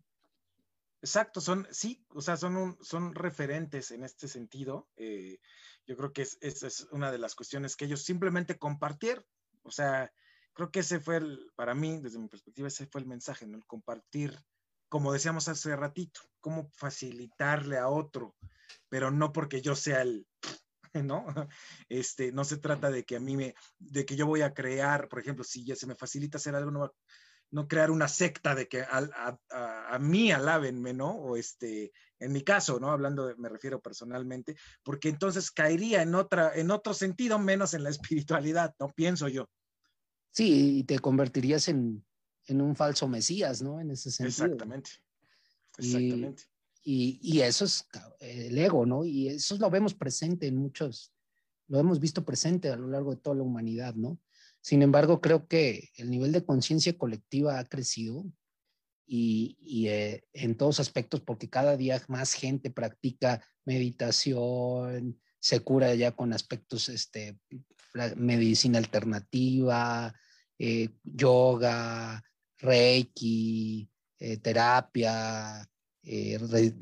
Exacto, son, sí, o sea, son, son referentes en este sentido. Eh, yo creo que esa es, una de las cuestiones que ellos simplemente compartieron. O sea, creo que ese fue el, para mí, desde mi perspectiva, ese fue el mensaje, ¿no? El compartir, como decíamos hace ratito, cómo facilitarle a otro, pero no porque yo sea el, *laughs* ¿no? *laughs* Este, no se trata de que a mí me, de que yo voy a crear, por ejemplo, si ya se me facilita hacer algo, no, no crear una secta de que a, a, a, mí alábenme, ¿no? O este, en mi caso, ¿no? Hablando, me refiero personalmente, porque entonces caería en, otra, en otro sentido, menos en la espiritualidad, ¿no? Pienso yo. Sí, y te convertirías en, en un falso mesías, ¿no? En ese sentido. Exactamente. Exactamente. Y, y, y, eso es el ego, ¿no? Y eso lo vemos presente en muchos, lo hemos visto presente a lo largo de toda la humanidad, ¿no? Sin embargo, creo que el nivel de conciencia colectiva ha crecido y, eh, en todos aspectos, porque cada día más gente practica meditación, se cura ya con aspectos, este, medicina alternativa, eh, yoga, reiki, eh, terapia, re,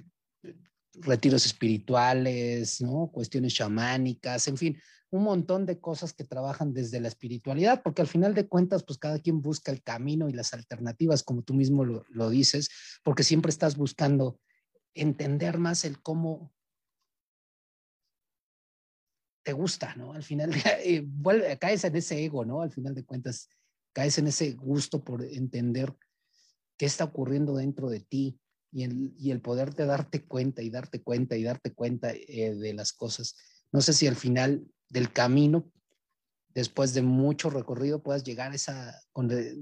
retiros espirituales, ¿no? cuestiones chamánicas, en fin, un montón de cosas que trabajan desde la espiritualidad, porque al final de cuentas, pues cada quien busca el camino y las alternativas, como tú mismo lo, lo dices, porque siempre estás buscando entender más el cómo te gusta, ¿no? Al final, *laughs* eh, vuelve, caes en ese ego, ¿no? Al final de cuentas, caes en ese gusto por entender qué está ocurriendo dentro de ti y el, y el poderte darte cuenta y darte cuenta y darte cuenta eh, de las cosas. No sé si al final del camino, después de mucho recorrido, puedas llegar a esa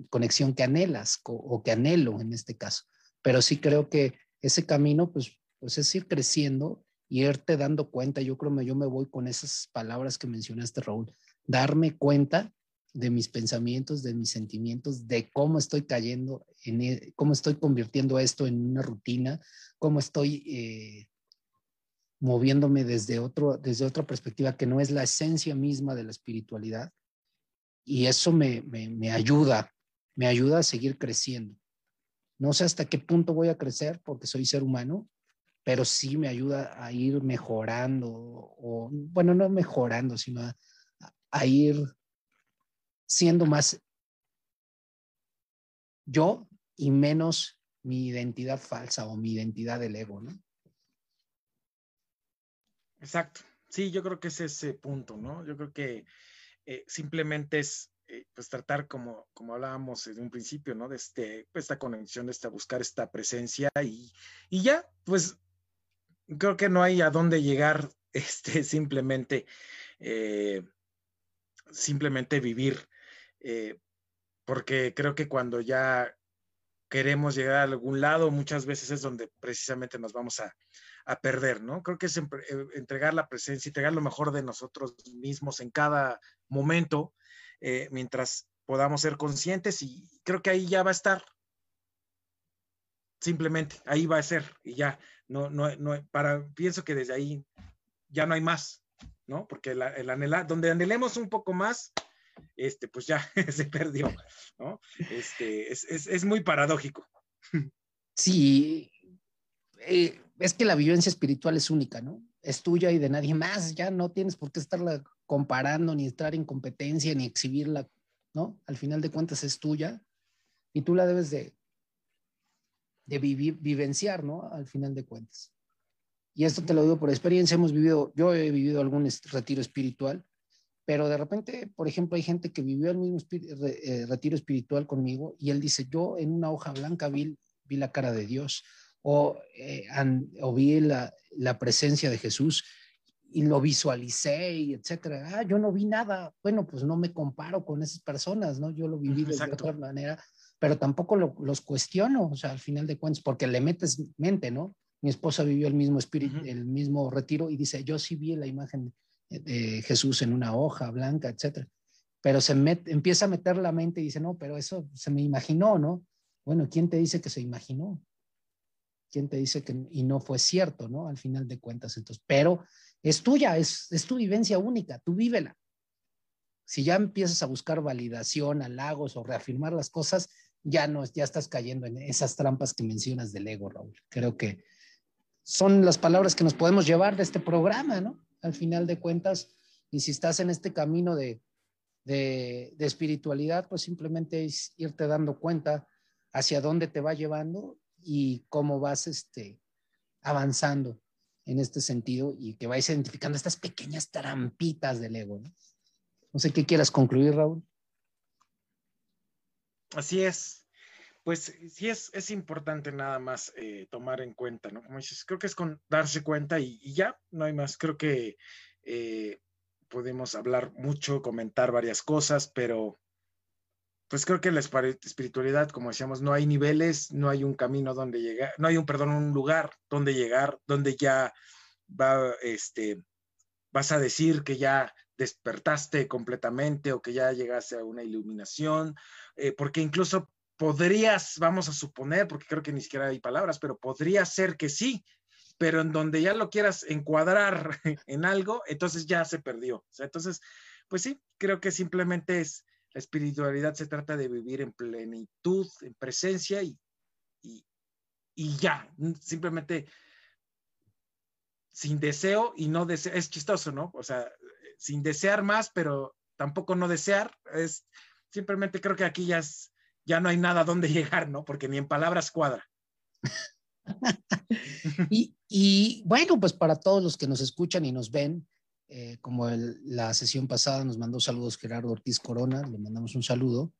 conexión que anhelas o que anhelo en este caso. Pero sí creo que ese camino, pues, pues es ir creciendo y irte dando cuenta. Yo creo que yo me voy con esas palabras que mencionaste, Raúl. Darme cuenta de mis pensamientos, de mis sentimientos, de cómo estoy cayendo, en, e, cómo estoy convirtiendo esto en una rutina, cómo estoy eh, moviéndome desde, otro, desde otra perspectiva que no es la esencia misma de la espiritualidad. Y eso me, me, me ayuda, me ayuda a seguir creciendo. No sé hasta qué punto voy a crecer porque soy ser humano, pero sí me ayuda a ir mejorando, o bueno, no mejorando, sino a, a ir siendo más yo y menos mi identidad falsa o mi identidad del ego, ¿no? Exacto. Sí, yo creo que es ese punto, ¿no? Yo creo que eh, simplemente es eh, pues tratar como, como hablábamos en un principio, ¿no? De este, pues, esta conexión, esta, buscar esta presencia y, y ya, pues creo que no hay a dónde llegar, *laughs* este, simplemente, eh, simplemente vivir, porque creo que cuando ya queremos llegar a algún lado, muchas veces es donde precisamente nos vamos a, a perder, ¿no? Creo que es eh, entregar la presencia, entregar lo mejor de nosotros mismos en cada momento, eh, mientras podamos ser conscientes y creo que ahí ya va a estar. Simplemente, ahí va a ser y ya, no, no, no, para, pienso que desde ahí ya no hay más, ¿no? Porque el, el anhelar, donde anhelemos un poco más, este, pues ya *laughs* se perdió, ¿no? Este, es, es, es muy paradójico. Sí, eh, es que la vivencia espiritual es única, ¿no? Es tuya y de nadie más, ya no tienes por qué estarla comparando, ni estar en competencia, ni exhibirla, ¿no? Al final de cuentas es tuya y tú la debes de, de vivenciar, ¿no? Al final de cuentas. Y esto te lo digo por experiencia, hemos vivido, yo he vivido algún retiro espiritual, pero de repente, por ejemplo, hay gente que vivió el mismo eh, retiro espiritual conmigo y él dice, yo en una hoja blanca vi, vi la cara de Dios o, eh, o vi la, la, presencia de Jesús y lo visualicé y etcétera. Ah, yo no vi nada. Bueno, pues no me comparo con esas personas, ¿no? Yo lo viví de otra manera pero tampoco lo, los cuestiono, o sea, al final de cuentas, porque le metes mente, ¿no? Mi esposa vivió el mismo espíritu, uh -huh. el mismo retiro y dice, yo sí vi la imagen de, de Jesús en una hoja blanca, etcétera. Pero se met, empieza a meter la mente y dice, no, pero eso se me imaginó, ¿no? Bueno, ¿quién te dice que se imaginó? Quién te dice que y no fue cierto, ¿no? Al final de cuentas, entonces, pero es tuya, es, es tu vivencia única, tú vívela. Si ya empiezas a buscar validación, halagos o reafirmar las cosas, ya no, ya estás cayendo en esas trampas que mencionas del ego, Raúl. Creo que son las palabras que nos podemos llevar de este programa, ¿no? Al final de cuentas, y si estás en este camino de, de, de espiritualidad, pues simplemente es irte dando cuenta hacia dónde te va llevando y cómo vas este, avanzando en este sentido y que vais identificando estas pequeñas trampitas del ego. ¿no? sé qué quieras concluir, Raúl. Así es. Pues sí es, es importante nada más eh, tomar en cuenta, ¿no? Como dices, creo que es con darse cuenta y, y ya, no hay más. Creo que eh, podemos hablar mucho, comentar varias cosas, pero pues creo que la espiritualidad, como decíamos, no hay niveles, no hay un camino donde llegar, no hay un, perdón, un lugar donde llegar, donde ya va, este, vas a decir que ya despertaste completamente o que ya llegaste a una iluminación, eh, porque incluso podrías, vamos a suponer, porque creo que ni siquiera hay palabras, pero podría ser que sí, pero en donde ya lo quieras encuadrar *laughs* en algo, entonces ya se perdió. Entonces, pues sí, creo que simplemente es la espiritualidad se trata de vivir en plenitud, en presencia y, y, ya, simplemente sin deseo y no deseo, es chistoso, ¿no? O sea, sin desear más, pero tampoco no desear, es simplemente creo que aquí ya, es, ya no hay nada donde *laughs* llegar, ¿no? Porque ni en palabras cuadra. *laughs* y, y, bueno, pues para todos los que nos escuchan y nos ven, eh, como el, la sesión pasada nos mandó saludos Gerardo Ortiz Corona, le mandamos un saludo.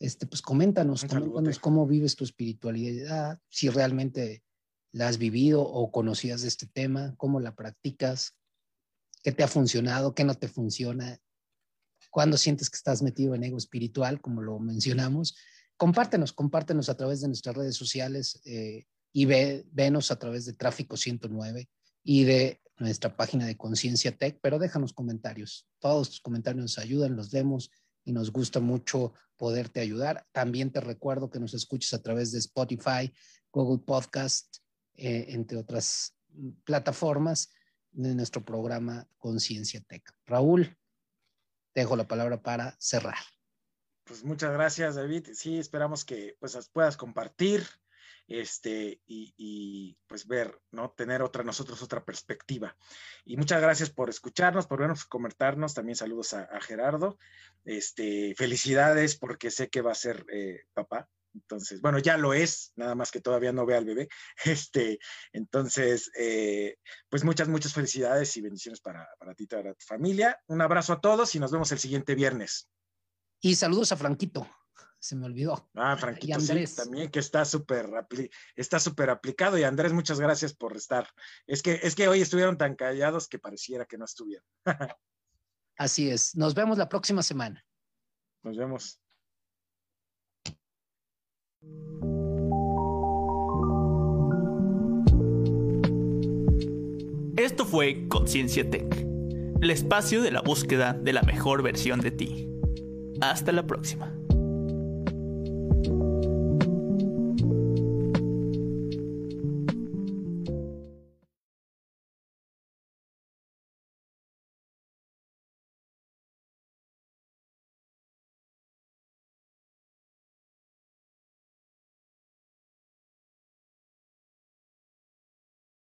Este, pues coméntanos, un coméntanos cómo vives tu espiritualidad, si realmente la has vivido o conocías de este tema, cómo la practicas, qué te ha funcionado, qué no te funciona, cuándo sientes que estás metido en ego espiritual, como lo mencionamos. Compártenos, compártenos a través de nuestras redes sociales eh, y ve, venos a través de Tráfico 109 y de nuestra página de Conciencia Tech, pero déjanos comentarios. Todos tus comentarios nos ayudan, los vemos y nos gusta mucho poderte ayudar. También te recuerdo que nos escuches a través de Spotify, Google Podcast, eh, entre otras plataformas de nuestro programa Conciencia Tech. Raúl, te dejo la palabra para cerrar. Pues muchas gracias, David. Sí, esperamos que pues puedas compartir este, y, pues ver, ¿no? Tener otra, nosotros otra perspectiva. Y muchas gracias por escucharnos, por vernos, comentarnos. También saludos a, a Gerardo. Este, felicidades porque sé que va a ser eh, papá. Entonces, bueno, ya lo es, nada más que todavía no ve al bebé. *laughs* Este, entonces, eh, pues muchas, muchas felicidades y bendiciones para, para ti y para tu familia. Un abrazo a todos y nos vemos el siguiente viernes. Y saludos a Franquito se me olvidó. Ah, Franquito, sí, también que está súper está súper aplicado y Andrés, muchas gracias por estar. Es que es que hoy estuvieron tan callados que pareciera que no estuvieron. *laughs* Así es. Nos vemos la próxima semana. Nos vemos. Esto fue Conciencia Tech, el espacio de la búsqueda de la mejor versión de ti. Hasta la próxima.